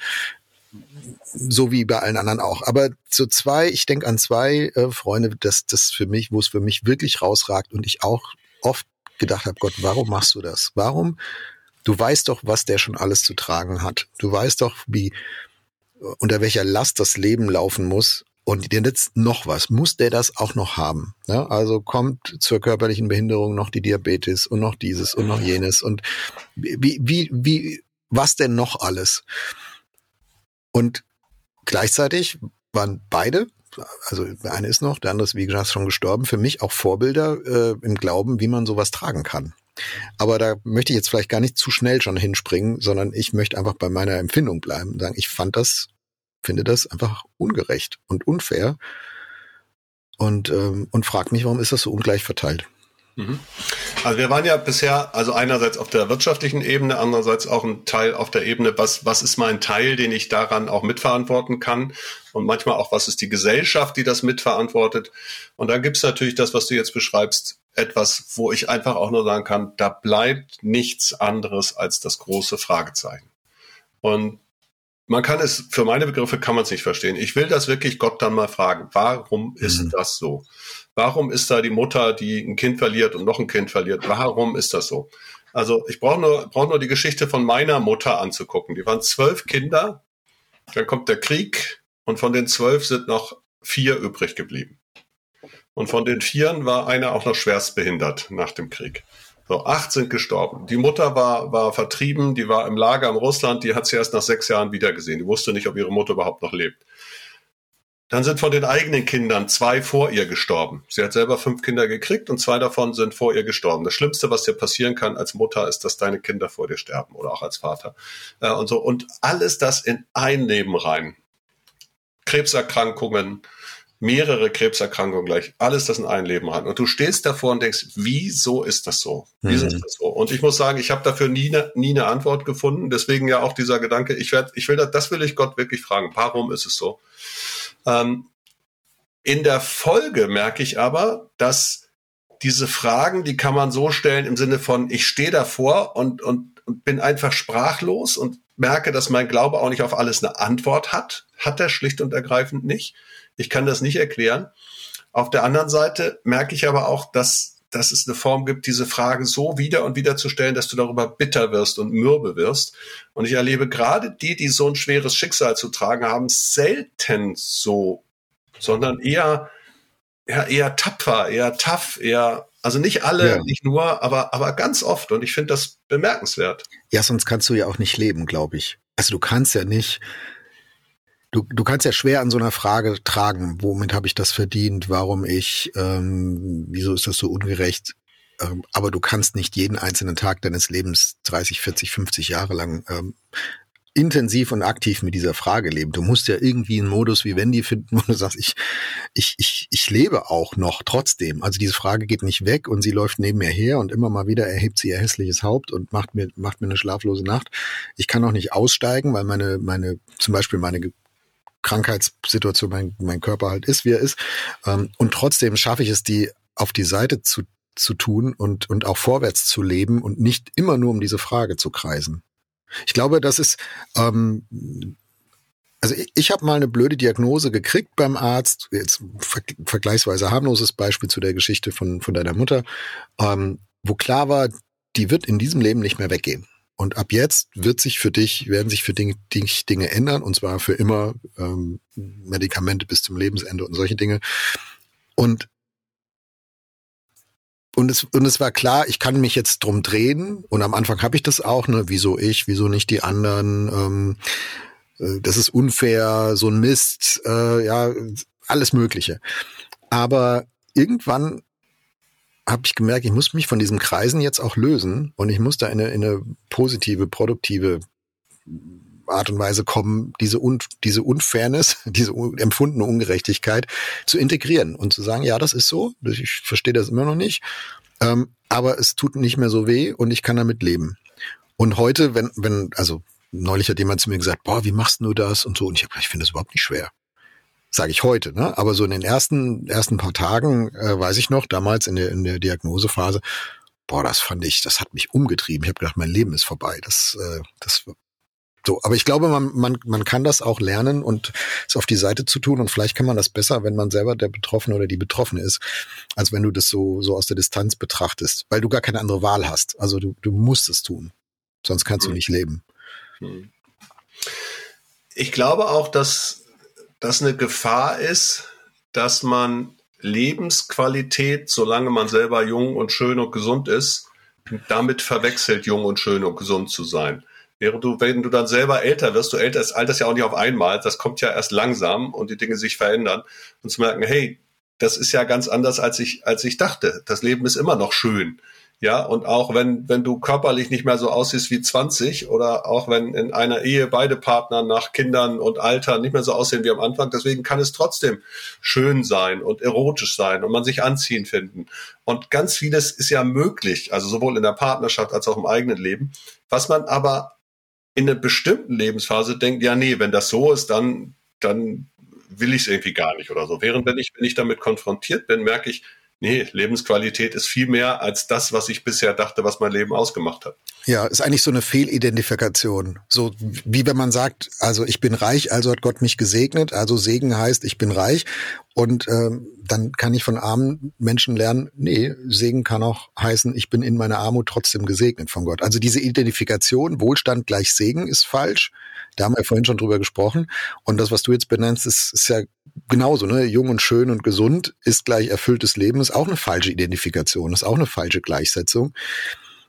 [SPEAKER 1] so wie bei allen anderen auch. Aber zu zwei, ich denke an zwei äh, Freunde, das das für mich, wo es für mich wirklich rausragt und ich auch oft gedacht habe, Gott, warum machst du das? Warum? Du weißt doch, was der schon alles zu tragen hat. Du weißt doch, wie, unter welcher Last das Leben laufen muss. Und jetzt noch was. Muss der das auch noch haben? Ja, also kommt zur körperlichen Behinderung noch die Diabetes und noch dieses und noch jenes. Und wie, wie, wie, was denn noch alles? Und gleichzeitig waren beide also der eine ist noch, der andere ist wie gesagt schon gestorben, für mich auch Vorbilder äh, im Glauben, wie man sowas tragen kann. Aber da möchte ich jetzt vielleicht gar nicht zu schnell schon hinspringen, sondern ich möchte einfach bei meiner Empfindung bleiben und sagen, ich fand das, finde das einfach ungerecht und unfair und, ähm, und frag mich, warum ist das so ungleich verteilt?
[SPEAKER 2] Mhm. Also wir waren ja bisher, also einerseits auf der wirtschaftlichen Ebene, andererseits auch ein Teil auf der Ebene, was, was ist mein Teil, den ich daran auch mitverantworten kann und manchmal auch, was ist die Gesellschaft, die das mitverantwortet. Und dann gibt's natürlich das, was du jetzt beschreibst, etwas, wo ich einfach auch nur sagen kann, da bleibt nichts anderes als das große Fragezeichen. Und man kann es, für meine Begriffe kann man es nicht verstehen. Ich will das wirklich Gott dann mal fragen. Warum ist mhm. das so? Warum ist da die Mutter, die ein Kind verliert und noch ein Kind verliert? Warum ist das so? Also ich brauche nur, brauch nur die Geschichte von meiner Mutter anzugucken. Die waren zwölf Kinder, dann kommt der Krieg und von den zwölf sind noch vier übrig geblieben. Und von den Vieren war einer auch noch schwerst behindert nach dem Krieg. So, acht sind gestorben. Die Mutter war, war vertrieben, die war im Lager in Russland, die hat sie erst nach sechs Jahren wiedergesehen. Die wusste nicht, ob ihre Mutter überhaupt noch lebt. Dann sind von den eigenen Kindern zwei vor ihr gestorben. Sie hat selber fünf Kinder gekriegt und zwei davon sind vor ihr gestorben. Das Schlimmste, was dir passieren kann als Mutter, ist, dass deine Kinder vor dir sterben oder auch als Vater. Äh, und so. Und alles das in ein Leben rein. Krebserkrankungen, mehrere Krebserkrankungen gleich, alles das in ein Leben rein. Und du stehst davor und denkst, wieso ist das so? Wieso mhm. ist das so? Und ich muss sagen, ich habe dafür nie, ne, nie eine Antwort gefunden. Deswegen ja auch dieser Gedanke, ich werde, ich will das, das will ich Gott wirklich fragen. Warum ist es so? Ähm, in der Folge merke ich aber, dass diese Fragen, die kann man so stellen im Sinne von, ich stehe davor und, und, und bin einfach sprachlos und merke, dass mein Glaube auch nicht auf alles eine Antwort hat. Hat er schlicht und ergreifend nicht. Ich kann das nicht erklären. Auf der anderen Seite merke ich aber auch, dass, dass es eine Form gibt, diese Fragen so wieder und wieder zu stellen, dass du darüber bitter wirst und mürbe wirst. Und ich erlebe gerade die, die so ein schweres Schicksal zu tragen haben, selten so, sondern eher, ja, eher tapfer, eher tough, eher also nicht alle, ja. nicht nur, aber, aber ganz oft. Und ich finde das bemerkenswert.
[SPEAKER 1] Ja, sonst kannst du ja auch nicht leben, glaube ich. Also du kannst ja nicht Du, du kannst ja schwer an so einer Frage tragen, womit habe ich das verdient, warum ich, ähm, wieso ist das so ungerecht? Ähm, aber du kannst nicht jeden einzelnen Tag deines Lebens 30, 40, 50 Jahre lang ähm, intensiv und aktiv mit dieser Frage leben. Du musst ja irgendwie einen Modus wie Wendy finden, wo du sagst, ich, ich, ich, ich lebe auch noch trotzdem. Also diese Frage geht nicht weg und sie läuft neben mir her und immer mal wieder erhebt sie ihr hässliches Haupt und macht mir, macht mir eine schlaflose Nacht. Ich kann auch nicht aussteigen, weil meine, meine, zum Beispiel meine Krankheitssituation mein, mein Körper halt ist, wie er ist. Ähm, und trotzdem schaffe ich es, die auf die Seite zu, zu tun und, und auch vorwärts zu leben und nicht immer nur um diese Frage zu kreisen. Ich glaube, das ist, ähm, also ich, ich habe mal eine blöde Diagnose gekriegt beim Arzt, jetzt ver vergleichsweise harmloses Beispiel zu der Geschichte von, von deiner Mutter, ähm, wo klar war, die wird in diesem Leben nicht mehr weggehen. Und ab jetzt wird sich für dich, werden sich für dich Dinge ändern, und zwar für immer ähm, Medikamente bis zum Lebensende und solche Dinge. Und und es, und es war klar, ich kann mich jetzt drum drehen. Und am Anfang habe ich das auch, ne? Wieso ich, wieso nicht die anderen? Ähm, äh, das ist unfair, so ein Mist, äh, ja, alles Mögliche. Aber irgendwann habe ich gemerkt, ich muss mich von diesem Kreisen jetzt auch lösen und ich muss da in eine, in eine positive, produktive Art und Weise kommen, diese, Un diese Unfairness, diese empfundene Ungerechtigkeit zu integrieren und zu sagen, ja, das ist so, ich verstehe das immer noch nicht, ähm, aber es tut nicht mehr so weh und ich kann damit leben. Und heute, wenn, wenn, also neulich hat jemand zu mir gesagt, boah, wie machst du das und so, und ich habe ich finde das überhaupt nicht schwer sage ich heute, ne? Aber so in den ersten ersten paar Tagen äh, weiß ich noch, damals in der in der Diagnosephase, boah, das fand ich, das hat mich umgetrieben. Ich habe gedacht, mein Leben ist vorbei. Das äh, das so, aber ich glaube, man, man, man kann das auch lernen und es auf die Seite zu tun und vielleicht kann man das besser, wenn man selber der Betroffene oder die Betroffene ist, als wenn du das so, so aus der Distanz betrachtest, weil du gar keine andere Wahl hast. Also du, du musst es tun, sonst kannst hm. du nicht leben. Hm.
[SPEAKER 2] Ich glaube auch, dass das eine Gefahr ist, dass man Lebensqualität, solange man selber jung und schön und gesund ist, damit verwechselt, jung und schön und gesund zu sein. Während du, wenn du dann selber älter wirst, du älter ist, alterst ja auch nicht auf einmal, das kommt ja erst langsam und die Dinge sich verändern und zu merken, hey, das ist ja ganz anders, als ich, als ich dachte. Das Leben ist immer noch schön. Ja, und auch wenn, wenn du körperlich nicht mehr so aussiehst wie 20 oder auch wenn in einer Ehe beide Partner nach Kindern und Alter nicht mehr so aussehen wie am Anfang, deswegen kann es trotzdem schön sein und erotisch sein und man sich anziehen finden. Und ganz vieles ist ja möglich, also sowohl in der Partnerschaft als auch im eigenen Leben, was man aber in einer bestimmten Lebensphase denkt, ja, nee, wenn das so ist, dann, dann will ich es irgendwie gar nicht oder so. Während wenn ich, wenn ich damit konfrontiert bin, merke ich, nee, Lebensqualität ist viel mehr als das, was ich bisher dachte, was mein Leben ausgemacht hat.
[SPEAKER 1] Ja, ist eigentlich so eine Fehlidentifikation. So wie wenn man sagt, also ich bin reich, also hat Gott mich gesegnet, also Segen heißt, ich bin reich. Und ähm, dann kann ich von armen Menschen lernen, nee, Segen kann auch heißen, ich bin in meiner Armut trotzdem gesegnet von Gott. Also diese Identifikation, Wohlstand gleich Segen ist falsch. Da haben wir vorhin schon drüber gesprochen. Und das, was du jetzt benennst, ist, ist ja genauso, ne? Jung und schön und gesund ist gleich erfülltes Leben, ist auch eine falsche Identifikation, ist auch eine falsche Gleichsetzung.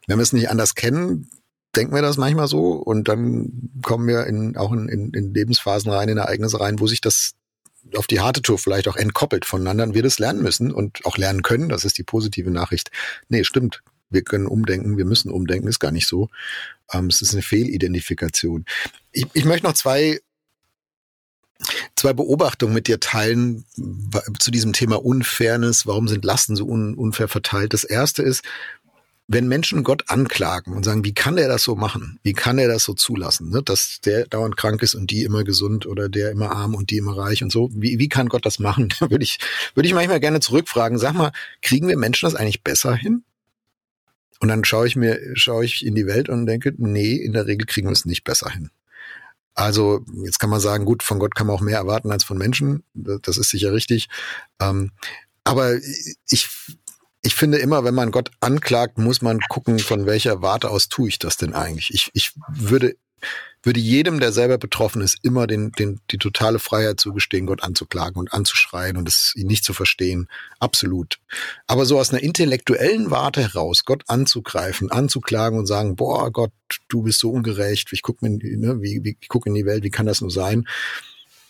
[SPEAKER 1] Wenn wir es nicht anders kennen, denken wir das manchmal so und dann kommen wir in, auch in, in, in Lebensphasen rein, in Ereignisse rein, wo sich das auf die harte Tour vielleicht auch entkoppelt voneinander und wir das lernen müssen und auch lernen können. Das ist die positive Nachricht. Nee, stimmt. Wir können umdenken, wir müssen umdenken, ist gar nicht so. Ähm, es ist eine Fehlidentifikation. Ich, ich möchte noch zwei zwei Beobachtungen mit dir teilen zu diesem Thema Unfairness. Warum sind Lasten so un unfair verteilt? Das erste ist, wenn Menschen Gott anklagen und sagen, wie kann er das so machen? Wie kann er das so zulassen? Ne? Dass der dauernd krank ist und die immer gesund oder der immer arm und die immer reich und so. Wie, wie kann Gott das machen? Da würde ich, würde ich manchmal gerne zurückfragen. Sag mal, kriegen wir Menschen das eigentlich besser hin? Und dann schaue ich mir, schaue ich in die Welt und denke, nee, in der Regel kriegen wir es nicht besser hin. Also jetzt kann man sagen, gut, von Gott kann man auch mehr erwarten als von Menschen. Das ist sicher richtig. Ähm, aber ich, ich finde immer, wenn man Gott anklagt, muss man gucken, von welcher Warte aus tue ich das denn eigentlich. Ich, ich würde würde jedem, der selber betroffen ist, immer den, den, die totale Freiheit zugestehen, Gott anzuklagen und anzuschreien und es ihn nicht zu verstehen. Absolut. Aber so aus einer intellektuellen Warte heraus, Gott anzugreifen, anzuklagen und sagen, boah, Gott, du bist so ungerecht, ich gucke ne, wie, wie, guck in die Welt, wie kann das nur sein?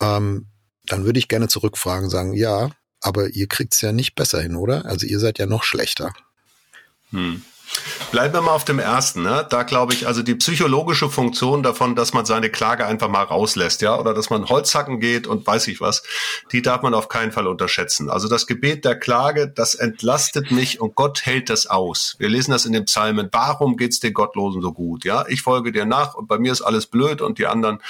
[SPEAKER 1] Ähm, dann würde ich gerne zurückfragen, sagen, ja, aber ihr kriegt's ja nicht besser hin, oder? Also ihr seid ja noch schlechter.
[SPEAKER 2] Hm. Bleiben wir mal auf dem ersten. Ne? Da glaube ich, also die psychologische Funktion davon, dass man seine Klage einfach mal rauslässt, ja, oder dass man Holzhacken geht und weiß ich was, die darf man auf keinen Fall unterschätzen. Also das Gebet der Klage, das entlastet mich und Gott hält das aus. Wir lesen das in den Psalmen. Warum geht's den Gottlosen so gut? Ja, ich folge dir nach und bei mir ist alles blöd und die anderen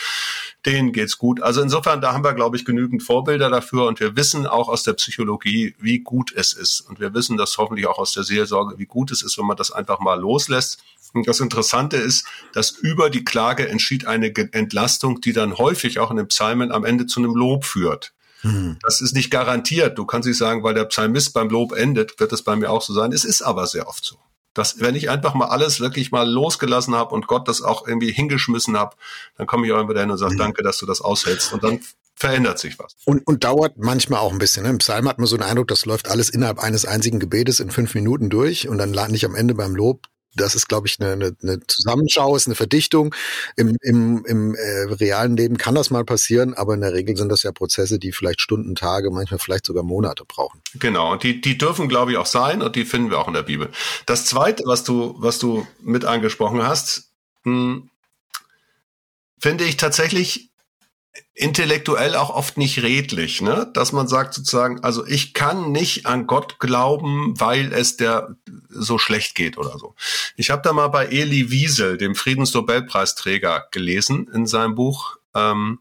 [SPEAKER 2] denen geht's gut. Also insofern, da haben wir, glaube ich, genügend Vorbilder dafür und wir wissen auch aus der Psychologie, wie gut es ist. Und wir wissen das hoffentlich auch aus der Seelsorge, wie gut es ist, wenn man das einfach mal loslässt. Und das Interessante ist, dass über die Klage entschied eine Entlastung, die dann häufig auch in den Psalmen am Ende zu einem Lob führt. Hm. Das ist nicht garantiert. Du kannst nicht sagen, weil der Psalmist beim Lob endet, wird es bei mir auch so sein. Es ist aber sehr oft so dass wenn ich einfach mal alles wirklich mal losgelassen habe und Gott das auch irgendwie hingeschmissen habe, dann komme ich auch immer dahin und sage, mhm. danke, dass du das aushältst. Und dann verändert sich was.
[SPEAKER 1] Und, und dauert manchmal auch ein bisschen. Ne? Im Psalm hat man so den Eindruck, das läuft alles innerhalb eines einzigen Gebetes in fünf Minuten durch und dann lande ich am Ende beim Lob das ist, glaube ich, eine, eine, eine Zusammenschau, ist eine Verdichtung. Im, im, im äh, realen Leben kann das mal passieren, aber in der Regel sind das ja Prozesse, die vielleicht Stunden, Tage, manchmal vielleicht sogar Monate brauchen.
[SPEAKER 2] Genau, und die, die dürfen, glaube ich, auch sein und die finden wir auch in der Bibel. Das Zweite, was du, was du mit angesprochen hast, hm, finde ich tatsächlich intellektuell auch oft nicht redlich, ne? Dass man sagt sozusagen, also ich kann nicht an Gott glauben, weil es der so schlecht geht oder so. Ich habe da mal bei Eli Wiesel, dem Friedensnobelpreisträger, gelesen in seinem Buch ähm,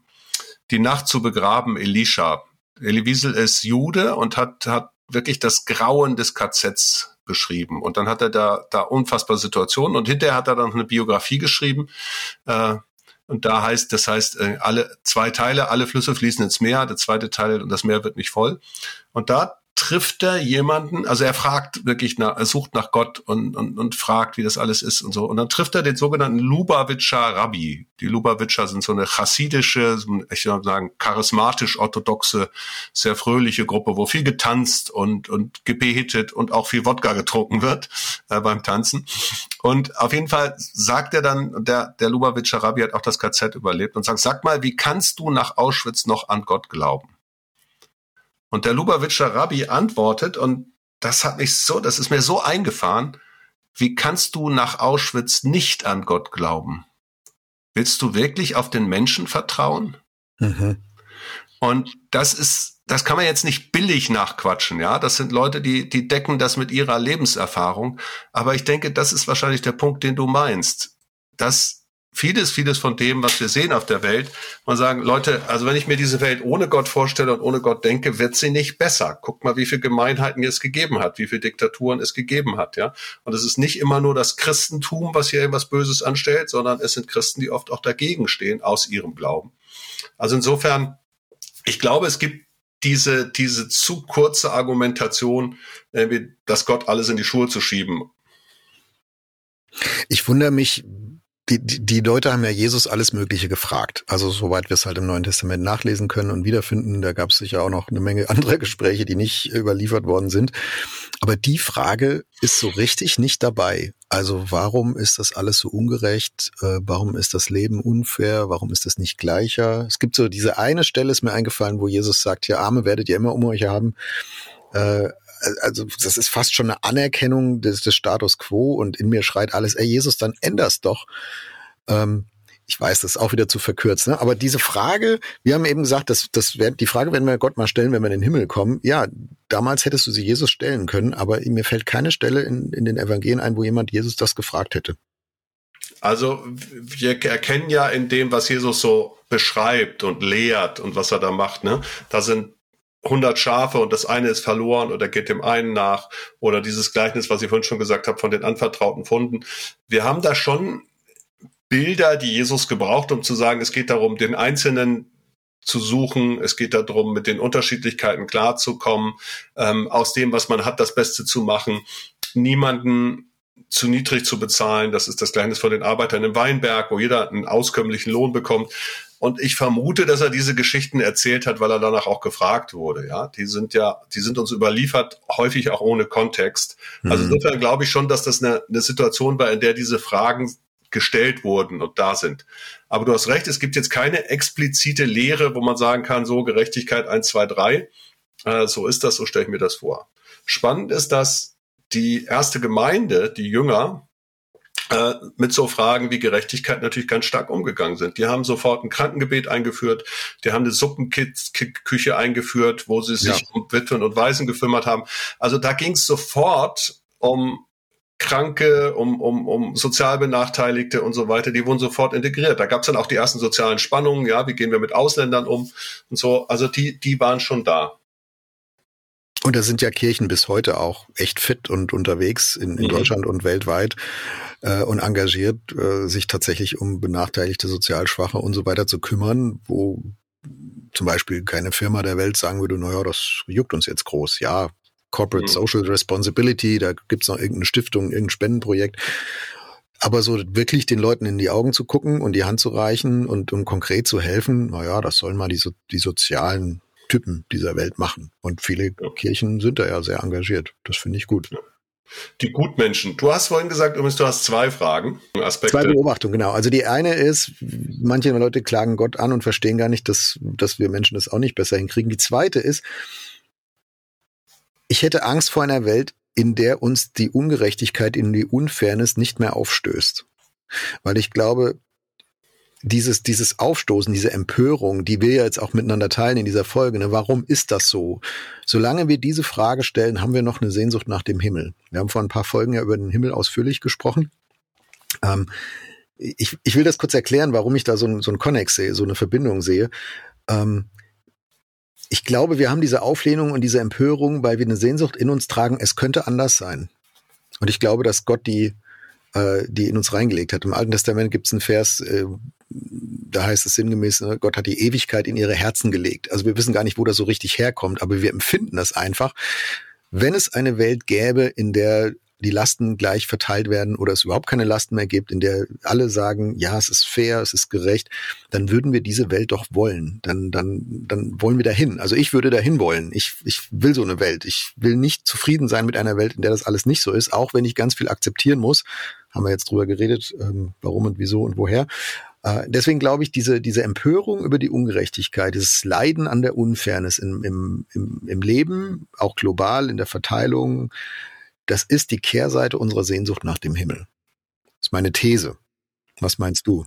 [SPEAKER 2] Die Nacht zu begraben, Elisha. Eli Wiesel ist Jude und hat hat wirklich das Grauen des KZs beschrieben. Und dann hat er da, da unfassbare Situationen und hinterher hat er dann eine Biografie geschrieben, äh, und da heißt, das heißt, äh, alle zwei Teile, alle Flüsse fließen ins Meer, der zweite Teil und das Meer wird nicht voll. Und da trifft er jemanden, also er fragt wirklich nach, er sucht nach Gott und, und, und fragt, wie das alles ist und so. Und dann trifft er den sogenannten Lubavitcher Rabbi. Die Lubavitcher sind so eine chassidische, ich würde sagen, charismatisch-orthodoxe, sehr fröhliche Gruppe, wo viel getanzt und, und gebetet und auch viel Wodka getrunken wird äh, beim Tanzen. Und auf jeden Fall sagt er dann, der, der Lubavitcher Rabbi hat auch das KZ überlebt und sagt, sag mal, wie kannst du nach Auschwitz noch an Gott glauben? Und der Lubavitcher Rabbi antwortet, und das hat mich so, das ist mir so eingefahren, wie kannst du nach Auschwitz nicht an Gott glauben? Willst du wirklich auf den Menschen vertrauen? Mhm. Und das ist, das kann man jetzt nicht billig nachquatschen, ja. Das sind Leute, die, die decken das mit ihrer Lebenserfahrung. Aber ich denke, das ist wahrscheinlich der Punkt, den du meinst. Das vieles, vieles von dem, was wir sehen auf der Welt, man sagen, Leute, also wenn ich mir diese Welt ohne Gott vorstelle und ohne Gott denke, wird sie nicht besser. Guckt mal, wie viele Gemeinheiten es gegeben hat, wie viele Diktaturen es gegeben hat, ja. Und es ist nicht immer nur das Christentum, was hier irgendwas Böses anstellt, sondern es sind Christen, die oft auch dagegen stehen aus ihrem Glauben. Also insofern, ich glaube, es gibt diese, diese zu kurze Argumentation, dass Gott alles in die Schuhe zu schieben.
[SPEAKER 1] Ich wundere mich, die, die, Leute haben ja Jesus alles Mögliche gefragt. Also soweit wir es halt im Neuen Testament nachlesen können und wiederfinden. Da gab es sicher auch noch eine Menge anderer Gespräche, die nicht überliefert worden sind. Aber die Frage ist so richtig nicht dabei. Also warum ist das alles so ungerecht? Äh, warum ist das Leben unfair? Warum ist das nicht gleicher? Es gibt so diese eine Stelle ist mir eingefallen, wo Jesus sagt, ja, Arme werdet ihr immer um euch haben. Äh, also das ist fast schon eine Anerkennung des, des Status quo und in mir schreit alles, ey Jesus, dann änder's doch. Ähm, ich weiß, das ist auch wieder zu verkürzt, ne? aber diese Frage, wir haben eben gesagt, dass, das wär, die Frage werden wir Gott mal stellen, wenn wir in den Himmel kommen. Ja, damals hättest du sie Jesus stellen können, aber mir fällt keine Stelle in, in den Evangelien ein, wo jemand Jesus das gefragt hätte.
[SPEAKER 2] Also wir erkennen ja in dem, was Jesus so beschreibt und lehrt und was er da macht, ne? Da sind 100 Schafe und das eine ist verloren oder geht dem einen nach oder dieses Gleichnis, was ich vorhin schon gesagt habe, von den anvertrauten Funden. Wir haben da schon Bilder, die Jesus gebraucht, um zu sagen, es geht darum, den Einzelnen zu suchen. Es geht darum, mit den Unterschiedlichkeiten klarzukommen, ähm, aus dem, was man hat, das Beste zu machen, niemanden zu niedrig zu bezahlen. Das ist das Gleichnis von den Arbeitern im Weinberg, wo jeder einen auskömmlichen Lohn bekommt. Und ich vermute, dass er diese Geschichten erzählt hat, weil er danach auch gefragt wurde. Ja, die sind ja, die sind uns überliefert, häufig auch ohne Kontext. Also mhm. insofern glaube ich schon, dass das eine, eine Situation war, in der diese Fragen gestellt wurden und da sind. Aber du hast recht, es gibt jetzt keine explizite Lehre, wo man sagen kann, so Gerechtigkeit 1, 2, 3. Äh, so ist das, so stelle ich mir das vor. Spannend ist, dass die erste Gemeinde, die Jünger, mit so Fragen wie Gerechtigkeit natürlich ganz stark umgegangen sind. Die haben sofort ein Krankengebet eingeführt, die haben eine Suppenküche eingeführt, wo sie sich ja. um Witwen und Waisen gekümmert haben. Also da ging es sofort um Kranke, um, um, um sozial Benachteiligte und so weiter, die wurden sofort integriert. Da gab es dann auch die ersten sozialen Spannungen, ja, wie gehen wir mit Ausländern um und so. Also die, die waren schon da.
[SPEAKER 1] Und da sind ja Kirchen bis heute auch echt fit und unterwegs in, in mhm. Deutschland und weltweit äh, und engagiert, äh, sich tatsächlich um benachteiligte, sozial Schwache und so weiter zu kümmern, wo zum Beispiel keine Firma der Welt sagen würde, naja, das juckt uns jetzt groß. Ja, Corporate mhm. Social Responsibility, da gibt's noch irgendeine Stiftung, irgendein Spendenprojekt. Aber so wirklich den Leuten in die Augen zu gucken und die Hand zu reichen und um konkret zu helfen, naja, das sollen mal die, so, die sozialen Typen dieser Welt machen. Und viele ja. Kirchen sind da ja sehr engagiert. Das finde ich gut. Ja.
[SPEAKER 2] Die Gutmenschen. Du hast vorhin gesagt, übrigens, du hast zwei Fragen,
[SPEAKER 1] Aspekte. Zwei Beobachtungen, genau. Also die eine ist, manche Leute klagen Gott an und verstehen gar nicht, dass, dass wir Menschen das auch nicht besser hinkriegen. Die zweite ist, ich hätte Angst vor einer Welt, in der uns die Ungerechtigkeit, in die Unfairness nicht mehr aufstößt. Weil ich glaube, dieses, dieses Aufstoßen, diese Empörung, die wir jetzt auch miteinander teilen in dieser Folge, ne, warum ist das so? Solange wir diese Frage stellen, haben wir noch eine Sehnsucht nach dem Himmel. Wir haben vor ein paar Folgen ja über den Himmel ausführlich gesprochen. Ähm, ich, ich will das kurz erklären, warum ich da so, so einen Connex sehe, so eine Verbindung sehe. Ähm, ich glaube, wir haben diese Auflehnung und diese Empörung, weil wir eine Sehnsucht in uns tragen, es könnte anders sein. Und ich glaube, dass Gott die, äh, die in uns reingelegt hat. Im Alten Testament gibt es einen Vers, äh, da heißt es sinngemäß, ne, Gott hat die Ewigkeit in ihre Herzen gelegt. Also wir wissen gar nicht, wo das so richtig herkommt, aber wir empfinden das einfach. Wenn es eine Welt gäbe, in der die Lasten gleich verteilt werden oder es überhaupt keine Lasten mehr gibt, in der alle sagen, ja, es ist fair, es ist gerecht, dann würden wir diese Welt doch wollen. Dann, dann, dann wollen wir dahin. Also ich würde dahin wollen. Ich, ich will so eine Welt. Ich will nicht zufrieden sein mit einer Welt, in der das alles nicht so ist, auch wenn ich ganz viel akzeptieren muss. Haben wir jetzt drüber geredet, ähm, warum und wieso und woher. Äh, deswegen glaube ich, diese, diese Empörung über die Ungerechtigkeit, dieses Leiden an der Unfairness im, im, im, im Leben, auch global in der Verteilung, das ist die Kehrseite unserer Sehnsucht nach dem Himmel. Das ist meine These. Was meinst du?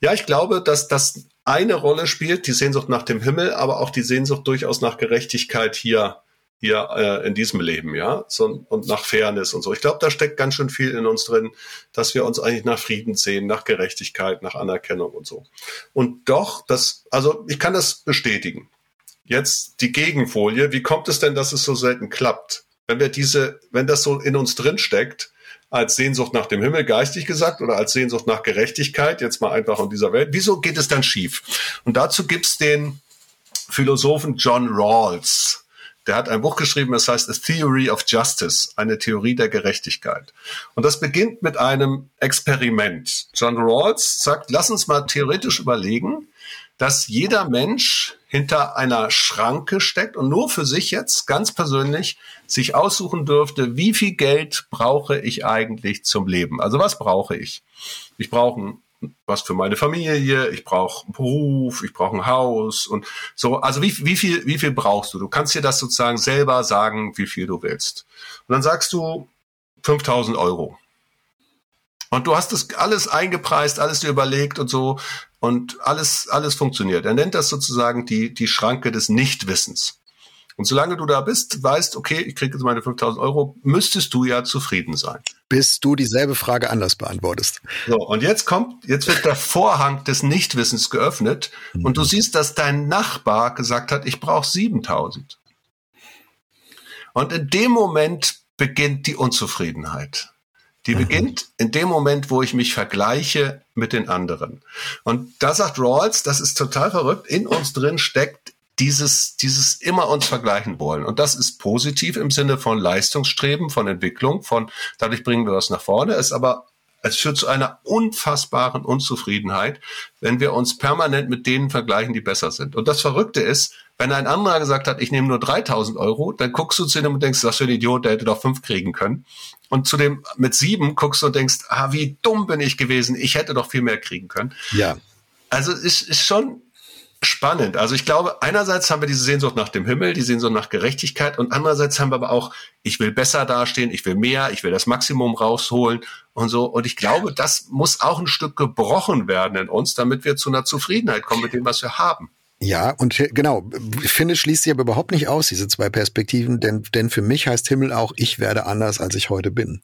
[SPEAKER 2] Ja, ich glaube, dass das eine Rolle spielt, die Sehnsucht nach dem Himmel, aber auch die Sehnsucht durchaus nach Gerechtigkeit hier, hier äh, in diesem Leben, ja, so, und nach Fairness und so. Ich glaube, da steckt ganz schön viel in uns drin, dass wir uns eigentlich nach Frieden sehen, nach Gerechtigkeit, nach Anerkennung und so. Und doch, das, also ich kann das bestätigen. Jetzt die Gegenfolie. Wie kommt es denn, dass es so selten klappt? wenn wir diese, wenn das so in uns drin steckt, als Sehnsucht nach dem Himmel, geistig gesagt, oder als Sehnsucht nach Gerechtigkeit, jetzt mal einfach in dieser Welt, wieso geht es dann schief? Und dazu gibt's den Philosophen John Rawls. Der hat ein Buch geschrieben, das heißt A Theory of Justice, eine Theorie der Gerechtigkeit. Und das beginnt mit einem Experiment. John Rawls sagt, lass uns mal theoretisch überlegen, dass jeder Mensch hinter einer Schranke steckt und nur für sich jetzt ganz persönlich sich aussuchen dürfte, wie viel Geld brauche ich eigentlich zum Leben? Also was brauche ich? Ich brauche was für meine Familie, ich brauche einen Beruf, ich brauche ein Haus und so. Also wie, wie viel, wie viel brauchst du? Du kannst dir das sozusagen selber sagen, wie viel du willst. Und dann sagst du 5000 Euro. Und du hast das alles eingepreist, alles dir überlegt und so und alles, alles funktioniert. Er nennt das sozusagen die, die Schranke des Nichtwissens. Und solange du da bist, weißt, okay, ich kriege jetzt meine 5000 Euro, müsstest du ja zufrieden sein.
[SPEAKER 1] Bis du dieselbe Frage anders beantwortest.
[SPEAKER 2] So, und jetzt kommt, jetzt wird der Vorhang des Nichtwissens geöffnet mhm. und du siehst, dass dein Nachbar gesagt hat, ich brauche 7000. Und in dem Moment beginnt die Unzufriedenheit. Die mhm. beginnt in dem Moment, wo ich mich vergleiche mit den anderen. Und da sagt Rawls, das ist total verrückt, in uns drin steckt dieses, dieses immer uns vergleichen wollen. Und das ist positiv im Sinne von Leistungsstreben, von Entwicklung, von dadurch bringen wir was nach vorne, ist aber es führt zu einer unfassbaren Unzufriedenheit, wenn wir uns permanent mit denen vergleichen, die besser sind. Und das Verrückte ist, wenn ein anderer gesagt hat, ich nehme nur 3000 Euro, dann guckst du zu dem und denkst, das für ein Idiot, der hätte doch fünf kriegen können. Und zu dem mit sieben guckst du und denkst, ah, wie dumm bin ich gewesen, ich hätte doch viel mehr kriegen können.
[SPEAKER 1] Ja.
[SPEAKER 2] Also es ist schon spannend. Also ich glaube, einerseits haben wir diese Sehnsucht nach dem Himmel, die Sehnsucht nach Gerechtigkeit und andererseits haben wir aber auch, ich will besser dastehen, ich will mehr, ich will das Maximum rausholen und so. Und ich glaube, das muss auch ein Stück gebrochen werden in uns, damit wir zu einer Zufriedenheit kommen mit dem, was wir haben.
[SPEAKER 1] Ja, und genau, ich finde, schließt sich aber überhaupt nicht aus, diese zwei Perspektiven, denn, denn für mich heißt Himmel auch, ich werde anders, als ich heute bin.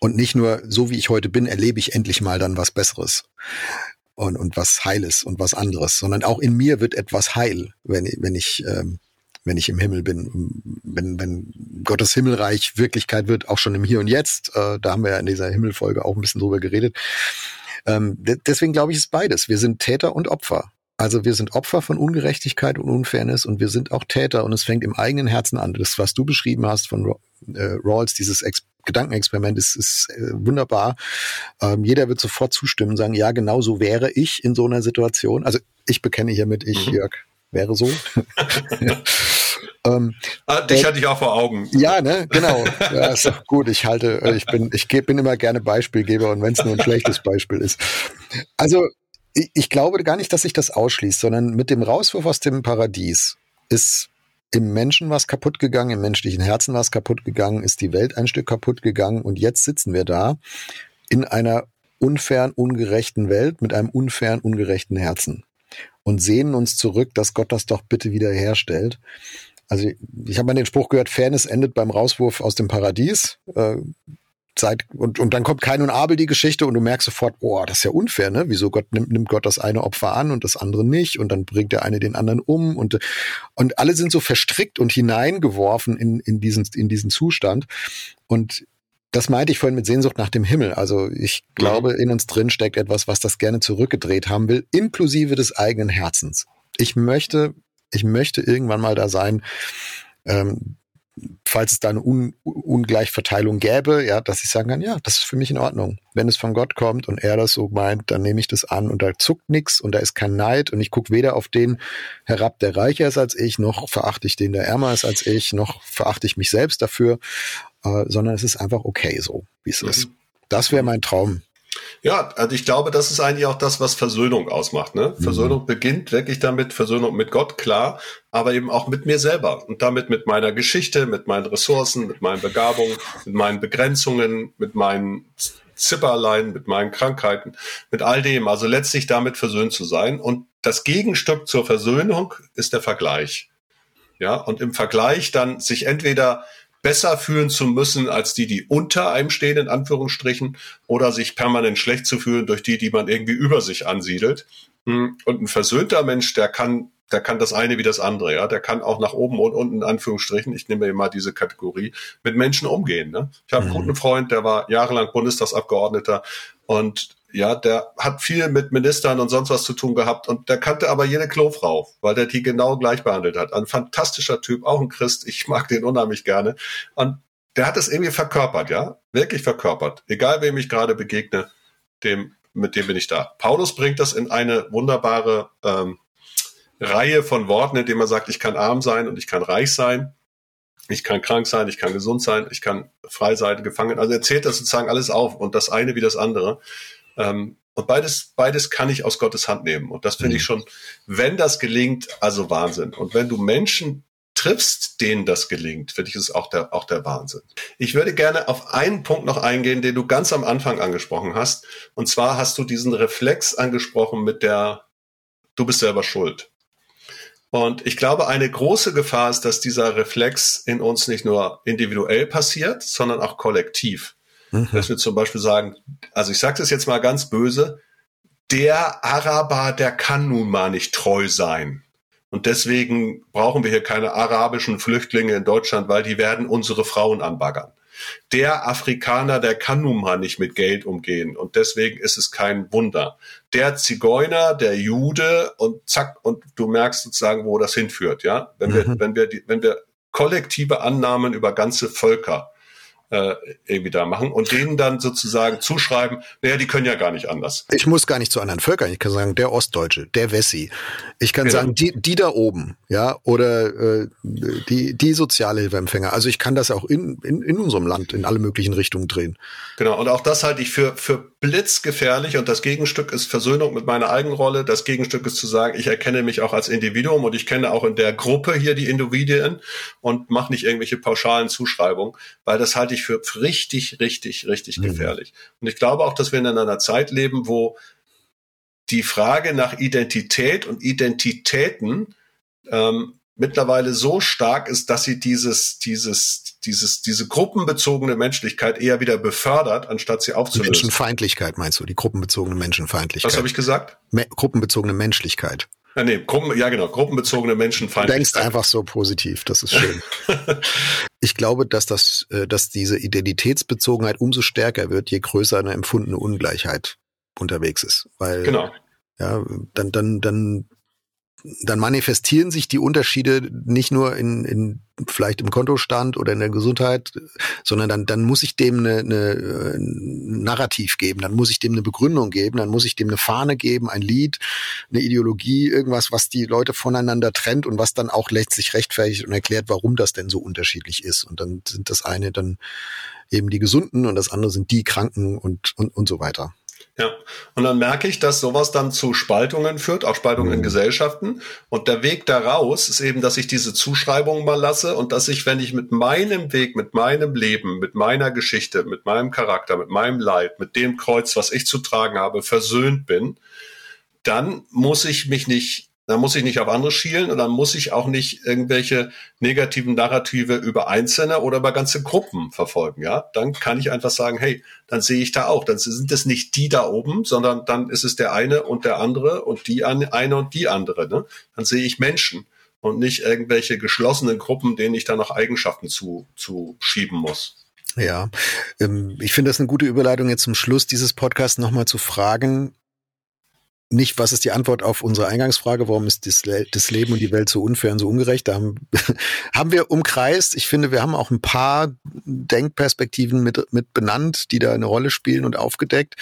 [SPEAKER 1] Und nicht nur so, wie ich heute bin, erlebe ich endlich mal dann was Besseres und, und was Heiles und was anderes, sondern auch in mir wird etwas heil, wenn, wenn ich, ähm, wenn ich im Himmel bin, wenn, wenn Gottes Himmelreich Wirklichkeit wird, auch schon im Hier und Jetzt, äh, da haben wir ja in dieser Himmelfolge auch ein bisschen drüber geredet. Ähm, deswegen glaube ich, ist beides. Wir sind Täter und Opfer. Also wir sind Opfer von Ungerechtigkeit und Unfairness und wir sind auch Täter und es fängt im eigenen Herzen an. Das, was du beschrieben hast von äh, Rawls, dieses Ex Gedankenexperiment ist, ist äh, wunderbar. Ähm, jeder wird sofort zustimmen, sagen, ja, genau so wäre ich in so einer Situation. Also ich bekenne hiermit, ich, mhm. Jörg, wäre so.
[SPEAKER 2] ähm, ah, dich äh, hatte ich auch vor Augen.
[SPEAKER 1] Ja, ne, genau. Ja, ist doch gut. Ich halte, äh, ich bin, ich bin immer gerne Beispielgeber und wenn es nur ein schlechtes Beispiel ist. Also ich, ich glaube gar nicht, dass sich das ausschließt, sondern mit dem Rauswurf aus dem Paradies ist im Menschen was kaputt gegangen, im menschlichen Herzen was kaputt gegangen, ist die Welt ein Stück kaputt gegangen und jetzt sitzen wir da in einer unfairen, ungerechten Welt mit einem unfairen, ungerechten Herzen und sehnen uns zurück, dass Gott das doch bitte wieder herstellt. Also ich habe mal den Spruch gehört, Fairness endet beim Rauswurf aus dem Paradies. Äh, Zeit und, und dann kommt Kain und Abel die Geschichte und du merkst sofort, oh, das ist ja unfair, ne? Wieso Gott nimmt, nimmt Gott das eine Opfer an und das andere nicht und dann bringt der eine den anderen um und und alle sind so verstrickt und hineingeworfen in in diesen in diesen Zustand und das meinte ich vorhin mit Sehnsucht nach dem Himmel. Also ich glaube, in uns drin steckt etwas, was das gerne zurückgedreht haben will, inklusive des eigenen Herzens. Ich möchte, ich möchte irgendwann mal da sein, ähm, falls es da eine Un Ungleichverteilung gäbe, ja, dass ich sagen kann, ja, das ist für mich in Ordnung. Wenn es von Gott kommt und er das so meint, dann nehme ich das an und da zuckt nichts und da ist kein Neid und ich gucke weder auf den herab, der reicher ist als ich, noch verachte ich den, der ärmer ist als ich, noch verachte ich mich selbst dafür, äh, sondern es ist einfach okay so, wie es mhm. ist. Das wäre mein Traum.
[SPEAKER 2] Ja, also ich glaube, das ist eigentlich auch das, was Versöhnung ausmacht. Ne? Mhm. Versöhnung beginnt wirklich damit, Versöhnung mit Gott, klar, aber eben auch mit mir selber und damit mit meiner Geschichte, mit meinen Ressourcen, mit meinen Begabungen, mit meinen Begrenzungen, mit meinen Zipperlein, mit meinen Krankheiten, mit all dem. Also letztlich damit versöhnt zu sein. Und das Gegenstück zur Versöhnung ist der Vergleich. Ja, und im Vergleich dann sich entweder besser fühlen zu müssen als die, die unter einem stehen, in Anführungsstrichen, oder sich permanent schlecht zu fühlen durch die, die man irgendwie über sich ansiedelt. Hm, und ein versöhnter Mensch, der kann, der kann das eine wie das andere, ja. Der kann auch nach oben und unten, in Anführungsstrichen, ich nehme immer diese Kategorie, mit Menschen umgehen. Ne? Ich habe einen mhm. guten Freund, der war jahrelang Bundestagsabgeordneter und ja, der hat viel mit Ministern und sonst was zu tun gehabt und der kannte aber jede Klofrau, weil der die genau gleich behandelt hat. Ein fantastischer Typ, auch ein Christ. Ich mag den unheimlich gerne. Und der hat es irgendwie verkörpert, ja, wirklich verkörpert. Egal wem ich gerade begegne, dem, mit dem bin ich da. Paulus bringt das in eine wunderbare ähm, Reihe von Worten, indem er sagt, ich kann arm sein und ich kann reich sein. Ich kann krank sein, ich kann gesund sein, ich kann frei sein, gefangen. Also er zählt das sozusagen alles auf und das eine wie das andere. Ähm, und beides, beides kann ich aus Gottes Hand nehmen. Und das finde mhm. ich schon, wenn das gelingt, also Wahnsinn. Und wenn du Menschen triffst, denen das gelingt, finde ich, ist auch der, auch der Wahnsinn. Ich würde gerne auf einen Punkt noch eingehen, den du ganz am Anfang angesprochen hast. Und zwar hast du diesen Reflex angesprochen mit der, du bist selber schuld. Und ich glaube, eine große Gefahr ist, dass dieser Reflex in uns nicht nur individuell passiert, sondern auch kollektiv. Mhm. Dass wir zum Beispiel sagen, also ich sage das jetzt mal ganz böse, der Araber, der kann nun mal nicht treu sein. Und deswegen brauchen wir hier keine arabischen Flüchtlinge in Deutschland, weil die werden unsere Frauen anbaggern. Der Afrikaner, der kann nun mal nicht mit Geld umgehen und deswegen ist es kein Wunder. Der Zigeuner, der Jude und zack und du merkst sozusagen, wo das hinführt, ja? Wenn wir, mhm. wenn wir, die, wenn wir kollektive Annahmen über ganze Völker äh, irgendwie da machen und denen dann sozusagen zuschreiben, naja, die können ja gar nicht anders.
[SPEAKER 1] Ich muss gar nicht zu anderen Völkern. Ich kann sagen, der Ostdeutsche, der Wessi. Ich kann genau. sagen, die, die da oben, ja, oder äh, die, die Sozialhilfeempfänger. Also ich kann das auch in, in, in unserem Land in alle möglichen Richtungen drehen.
[SPEAKER 2] Genau, und auch das halte ich für, für blitzgefährlich und das Gegenstück ist Versöhnung mit meiner Eigenrolle. Das Gegenstück ist zu sagen, ich erkenne mich auch als Individuum und ich kenne auch in der Gruppe hier die Individuen und mache nicht irgendwelche pauschalen Zuschreibungen, weil das halte ich für richtig, richtig, richtig mhm. gefährlich. Und ich glaube auch, dass wir in einer Zeit leben, wo die Frage nach Identität und Identitäten ähm, mittlerweile so stark ist, dass sie dieses, dieses, dieses, diese gruppenbezogene Menschlichkeit eher wieder befördert, anstatt sie aufzulösen.
[SPEAKER 1] Menschenfeindlichkeit meinst du, die gruppenbezogene Menschenfeindlichkeit.
[SPEAKER 2] Was habe ich gesagt?
[SPEAKER 1] Me gruppenbezogene Menschlichkeit.
[SPEAKER 2] Ja, nee, Gruppen, ja genau, gruppenbezogene Menschenfeindlichkeit.
[SPEAKER 1] Du denkst einfach so positiv, das ist schön. ich glaube, dass das, äh, dass diese Identitätsbezogenheit umso stärker wird, je größer eine empfundene Ungleichheit unterwegs ist. Weil, genau. ja, dann, dann, dann dann manifestieren sich die Unterschiede nicht nur in, in vielleicht im Kontostand oder in der Gesundheit, sondern dann, dann muss ich dem eine, eine, ein Narrativ geben, dann muss ich dem eine Begründung geben, dann muss ich dem eine Fahne geben, ein Lied, eine Ideologie, irgendwas, was die Leute voneinander trennt und was dann auch letztlich rechtfertigt und erklärt, warum das denn so unterschiedlich ist. Und dann sind das eine dann eben die Gesunden und das andere sind die Kranken und, und, und so weiter.
[SPEAKER 2] Ja, und dann merke ich, dass sowas dann zu Spaltungen führt, auch Spaltungen mhm. in Gesellschaften. Und der Weg daraus ist eben, dass ich diese Zuschreibungen mal lasse und dass ich, wenn ich mit meinem Weg, mit meinem Leben, mit meiner Geschichte, mit meinem Charakter, mit meinem Leid, mit dem Kreuz, was ich zu tragen habe, versöhnt bin, dann muss ich mich nicht dann muss ich nicht auf andere schielen und dann muss ich auch nicht irgendwelche negativen Narrative über Einzelne oder über ganze Gruppen verfolgen. Ja, dann kann ich einfach sagen, hey, dann sehe ich da auch. Dann sind es nicht die da oben, sondern dann ist es der eine und der andere und die eine und die andere. Ne? Dann sehe ich Menschen und nicht irgendwelche geschlossenen Gruppen, denen ich dann noch Eigenschaften zu, zu schieben muss.
[SPEAKER 1] Ja, ähm, ich finde das eine gute Überleitung jetzt zum Schluss dieses Podcasts nochmal zu fragen, nicht, was ist die Antwort auf unsere Eingangsfrage, warum ist das, das Leben und die Welt so unfair und so ungerecht? Da haben, haben wir umkreist. Ich finde, wir haben auch ein paar Denkperspektiven mit, mit benannt, die da eine Rolle spielen und aufgedeckt.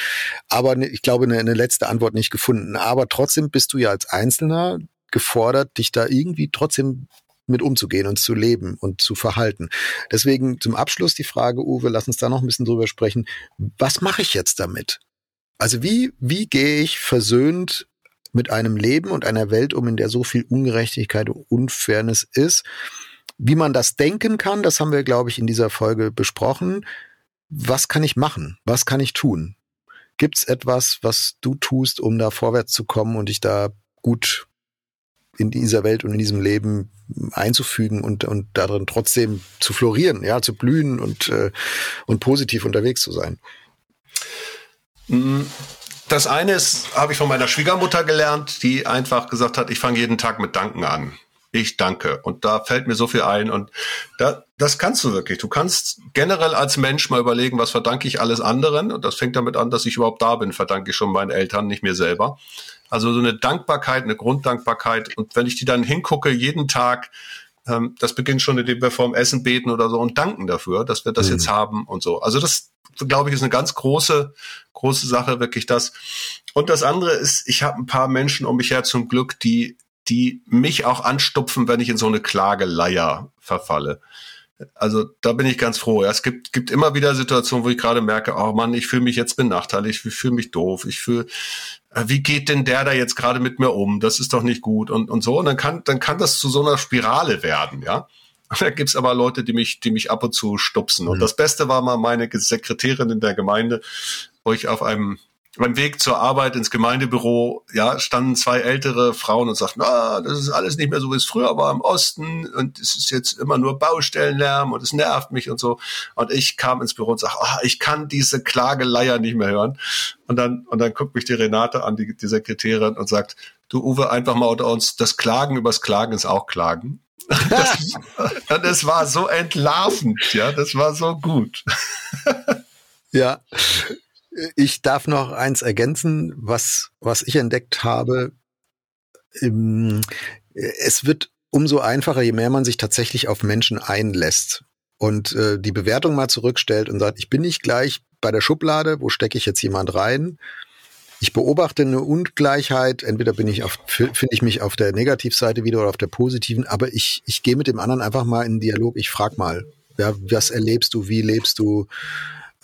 [SPEAKER 1] Aber ne, ich glaube, eine, eine letzte Antwort nicht gefunden. Aber trotzdem bist du ja als Einzelner gefordert, dich da irgendwie trotzdem mit umzugehen und zu leben und zu verhalten. Deswegen zum Abschluss die Frage, Uwe, lass uns da noch ein bisschen drüber sprechen. Was mache ich jetzt damit? Also wie, wie gehe ich versöhnt mit einem Leben und einer Welt um, in der so viel Ungerechtigkeit und Unfairness ist? Wie man das denken kann, das haben wir, glaube ich, in dieser Folge besprochen. Was kann ich machen? Was kann ich tun? Gibt es etwas, was du tust, um da vorwärts zu kommen und dich da gut in dieser Welt und in diesem Leben einzufügen und, und darin trotzdem zu florieren, ja, zu blühen und, äh, und positiv unterwegs zu sein?
[SPEAKER 2] Das eine ist, habe ich von meiner Schwiegermutter gelernt, die einfach gesagt hat, ich fange jeden Tag mit Danken an. Ich danke. Und da fällt mir so viel ein. Und da, das kannst du wirklich. Du kannst generell als Mensch mal überlegen, was verdanke ich alles anderen. Und das fängt damit an, dass ich überhaupt da bin, verdanke ich schon meinen Eltern, nicht mir selber. Also so eine Dankbarkeit, eine Grunddankbarkeit. Und wenn ich die dann hingucke, jeden Tag, ähm, das beginnt schon, indem wir vorm Essen beten oder so und danken dafür, dass wir das mhm. jetzt haben und so. Also das, glaube ich, ist eine ganz große, große Sache, wirklich das. Und das andere ist, ich habe ein paar Menschen um mich her zum Glück, die, die mich auch anstupfen, wenn ich in so eine Klageleier verfalle. Also da bin ich ganz froh. Ja, es gibt, gibt immer wieder Situationen, wo ich gerade merke, oh Mann, ich fühle mich jetzt benachteiligt, ich fühle mich doof, ich fühle, äh, wie geht denn der da jetzt gerade mit mir um? Das ist doch nicht gut und, und so. Und dann kann, dann kann das zu so einer Spirale werden, ja. Und da gibt's aber Leute, die mich, die mich ab und zu stupsen. Und mhm. das Beste war mal meine Sekretärin in der Gemeinde, wo ich auf einem beim Weg zur Arbeit ins Gemeindebüro, ja, standen zwei ältere Frauen und sagten, ah, das ist alles nicht mehr so, wie es früher war im Osten und es ist jetzt immer nur Baustellenlärm und es nervt mich und so. Und ich kam ins Büro und sag, ah, ich kann diese Klageleier nicht mehr hören. Und dann, und dann guckt mich die Renate an, die, die Sekretärin, und sagt, du Uwe, einfach mal unter uns, das Klagen übers Klagen ist auch Klagen. Das, es war so entlarvend, ja, das war so gut.
[SPEAKER 1] Ja, ich darf noch eins ergänzen, was, was ich entdeckt habe. Es wird umso einfacher, je mehr man sich tatsächlich auf Menschen einlässt und äh, die Bewertung mal zurückstellt und sagt, ich bin nicht gleich bei der Schublade, wo stecke ich jetzt jemand rein? Ich beobachte eine Ungleichheit, entweder bin ich auf, finde ich mich auf der Negativseite wieder oder auf der positiven, aber ich, ich gehe mit dem anderen einfach mal in Dialog, ich frag mal, ja, was erlebst du, wie lebst du,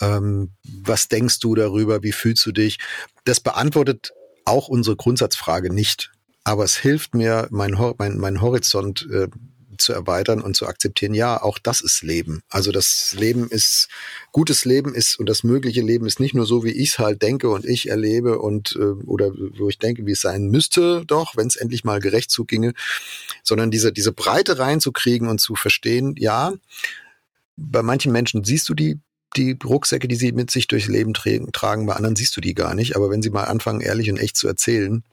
[SPEAKER 1] ähm, was denkst du darüber? Wie fühlst du dich? Das beantwortet auch unsere Grundsatzfrage nicht. Aber es hilft mir, meinen mein, mein Horizont äh, zu erweitern und zu akzeptieren, ja, auch das ist Leben. Also das Leben ist, gutes Leben ist und das mögliche Leben ist nicht nur so, wie ich es halt denke und ich erlebe und äh, oder wo ich denke, wie es sein müsste, doch, wenn es endlich mal gerecht zuginge, sondern diese, diese Breite reinzukriegen und zu verstehen, ja, bei manchen Menschen siehst du die die Rucksäcke, die sie mit sich durchs Leben tragen, bei anderen siehst du die gar nicht. Aber wenn sie mal anfangen, ehrlich und echt zu erzählen,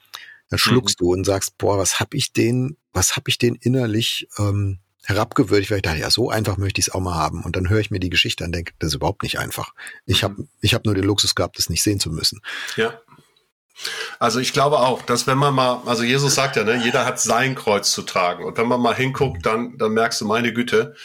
[SPEAKER 1] dann schluckst mhm. du und sagst, boah, was hab ich den, was hab ich den innerlich ähm, herabgewürdigt, weil ich dachte, ja, so einfach möchte ich es auch mal haben. Und dann höre ich mir die Geschichte an und denke, das ist überhaupt nicht einfach. Ich mhm. habe ich hab nur den Luxus gehabt, das nicht sehen zu müssen.
[SPEAKER 2] Ja. Also ich glaube auch, dass wenn man mal, also Jesus sagt ja, ne, jeder hat sein Kreuz zu tragen. Und wenn man mal hinguckt, dann, dann merkst du, meine Güte,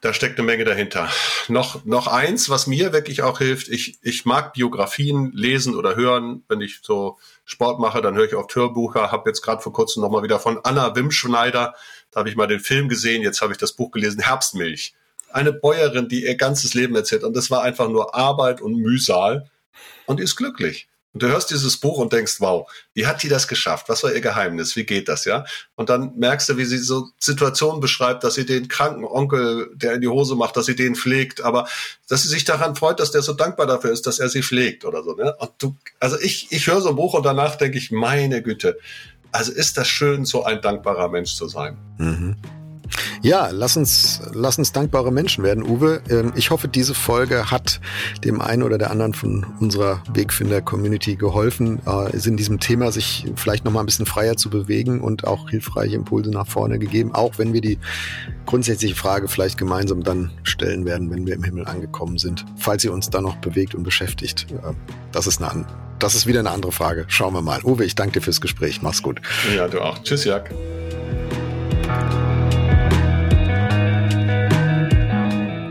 [SPEAKER 2] da steckt eine Menge dahinter. Noch, noch eins, was mir wirklich auch hilft, ich, ich mag Biografien lesen oder hören. Wenn ich so Sport mache, dann höre ich oft Hörbucher. Habe jetzt gerade vor kurzem nochmal wieder von Anna Wimschneider, da habe ich mal den Film gesehen, jetzt habe ich das Buch gelesen, Herbstmilch. Eine Bäuerin, die ihr ganzes Leben erzählt. Und das war einfach nur Arbeit und Mühsal und ist glücklich. Und du hörst dieses Buch und denkst, wow, wie hat die das geschafft? Was war ihr Geheimnis? Wie geht das, ja? Und dann merkst du, wie sie so Situationen beschreibt, dass sie den kranken Onkel, der in die Hose macht, dass sie den pflegt, aber dass sie sich daran freut, dass der so dankbar dafür ist, dass er sie pflegt oder so, ne? Und du, also ich, ich höre so ein Buch und danach denke ich, meine Güte, also ist das schön, so ein dankbarer Mensch zu sein. Mhm.
[SPEAKER 1] Ja, lass uns, lass uns dankbare Menschen werden, Uwe. Ähm, ich hoffe, diese Folge hat dem einen oder der anderen von unserer Wegfinder-Community geholfen, äh, ist in diesem Thema sich vielleicht noch mal ein bisschen freier zu bewegen und auch hilfreiche Impulse nach vorne gegeben, auch wenn wir die grundsätzliche Frage vielleicht gemeinsam dann stellen werden, wenn wir im Himmel angekommen sind, falls sie uns dann noch bewegt und beschäftigt. Äh, das ist eine, das ist wieder eine andere Frage. Schauen wir mal. Uwe, ich danke dir fürs Gespräch. Mach's gut.
[SPEAKER 2] Ja, du auch. Tschüss, Jack.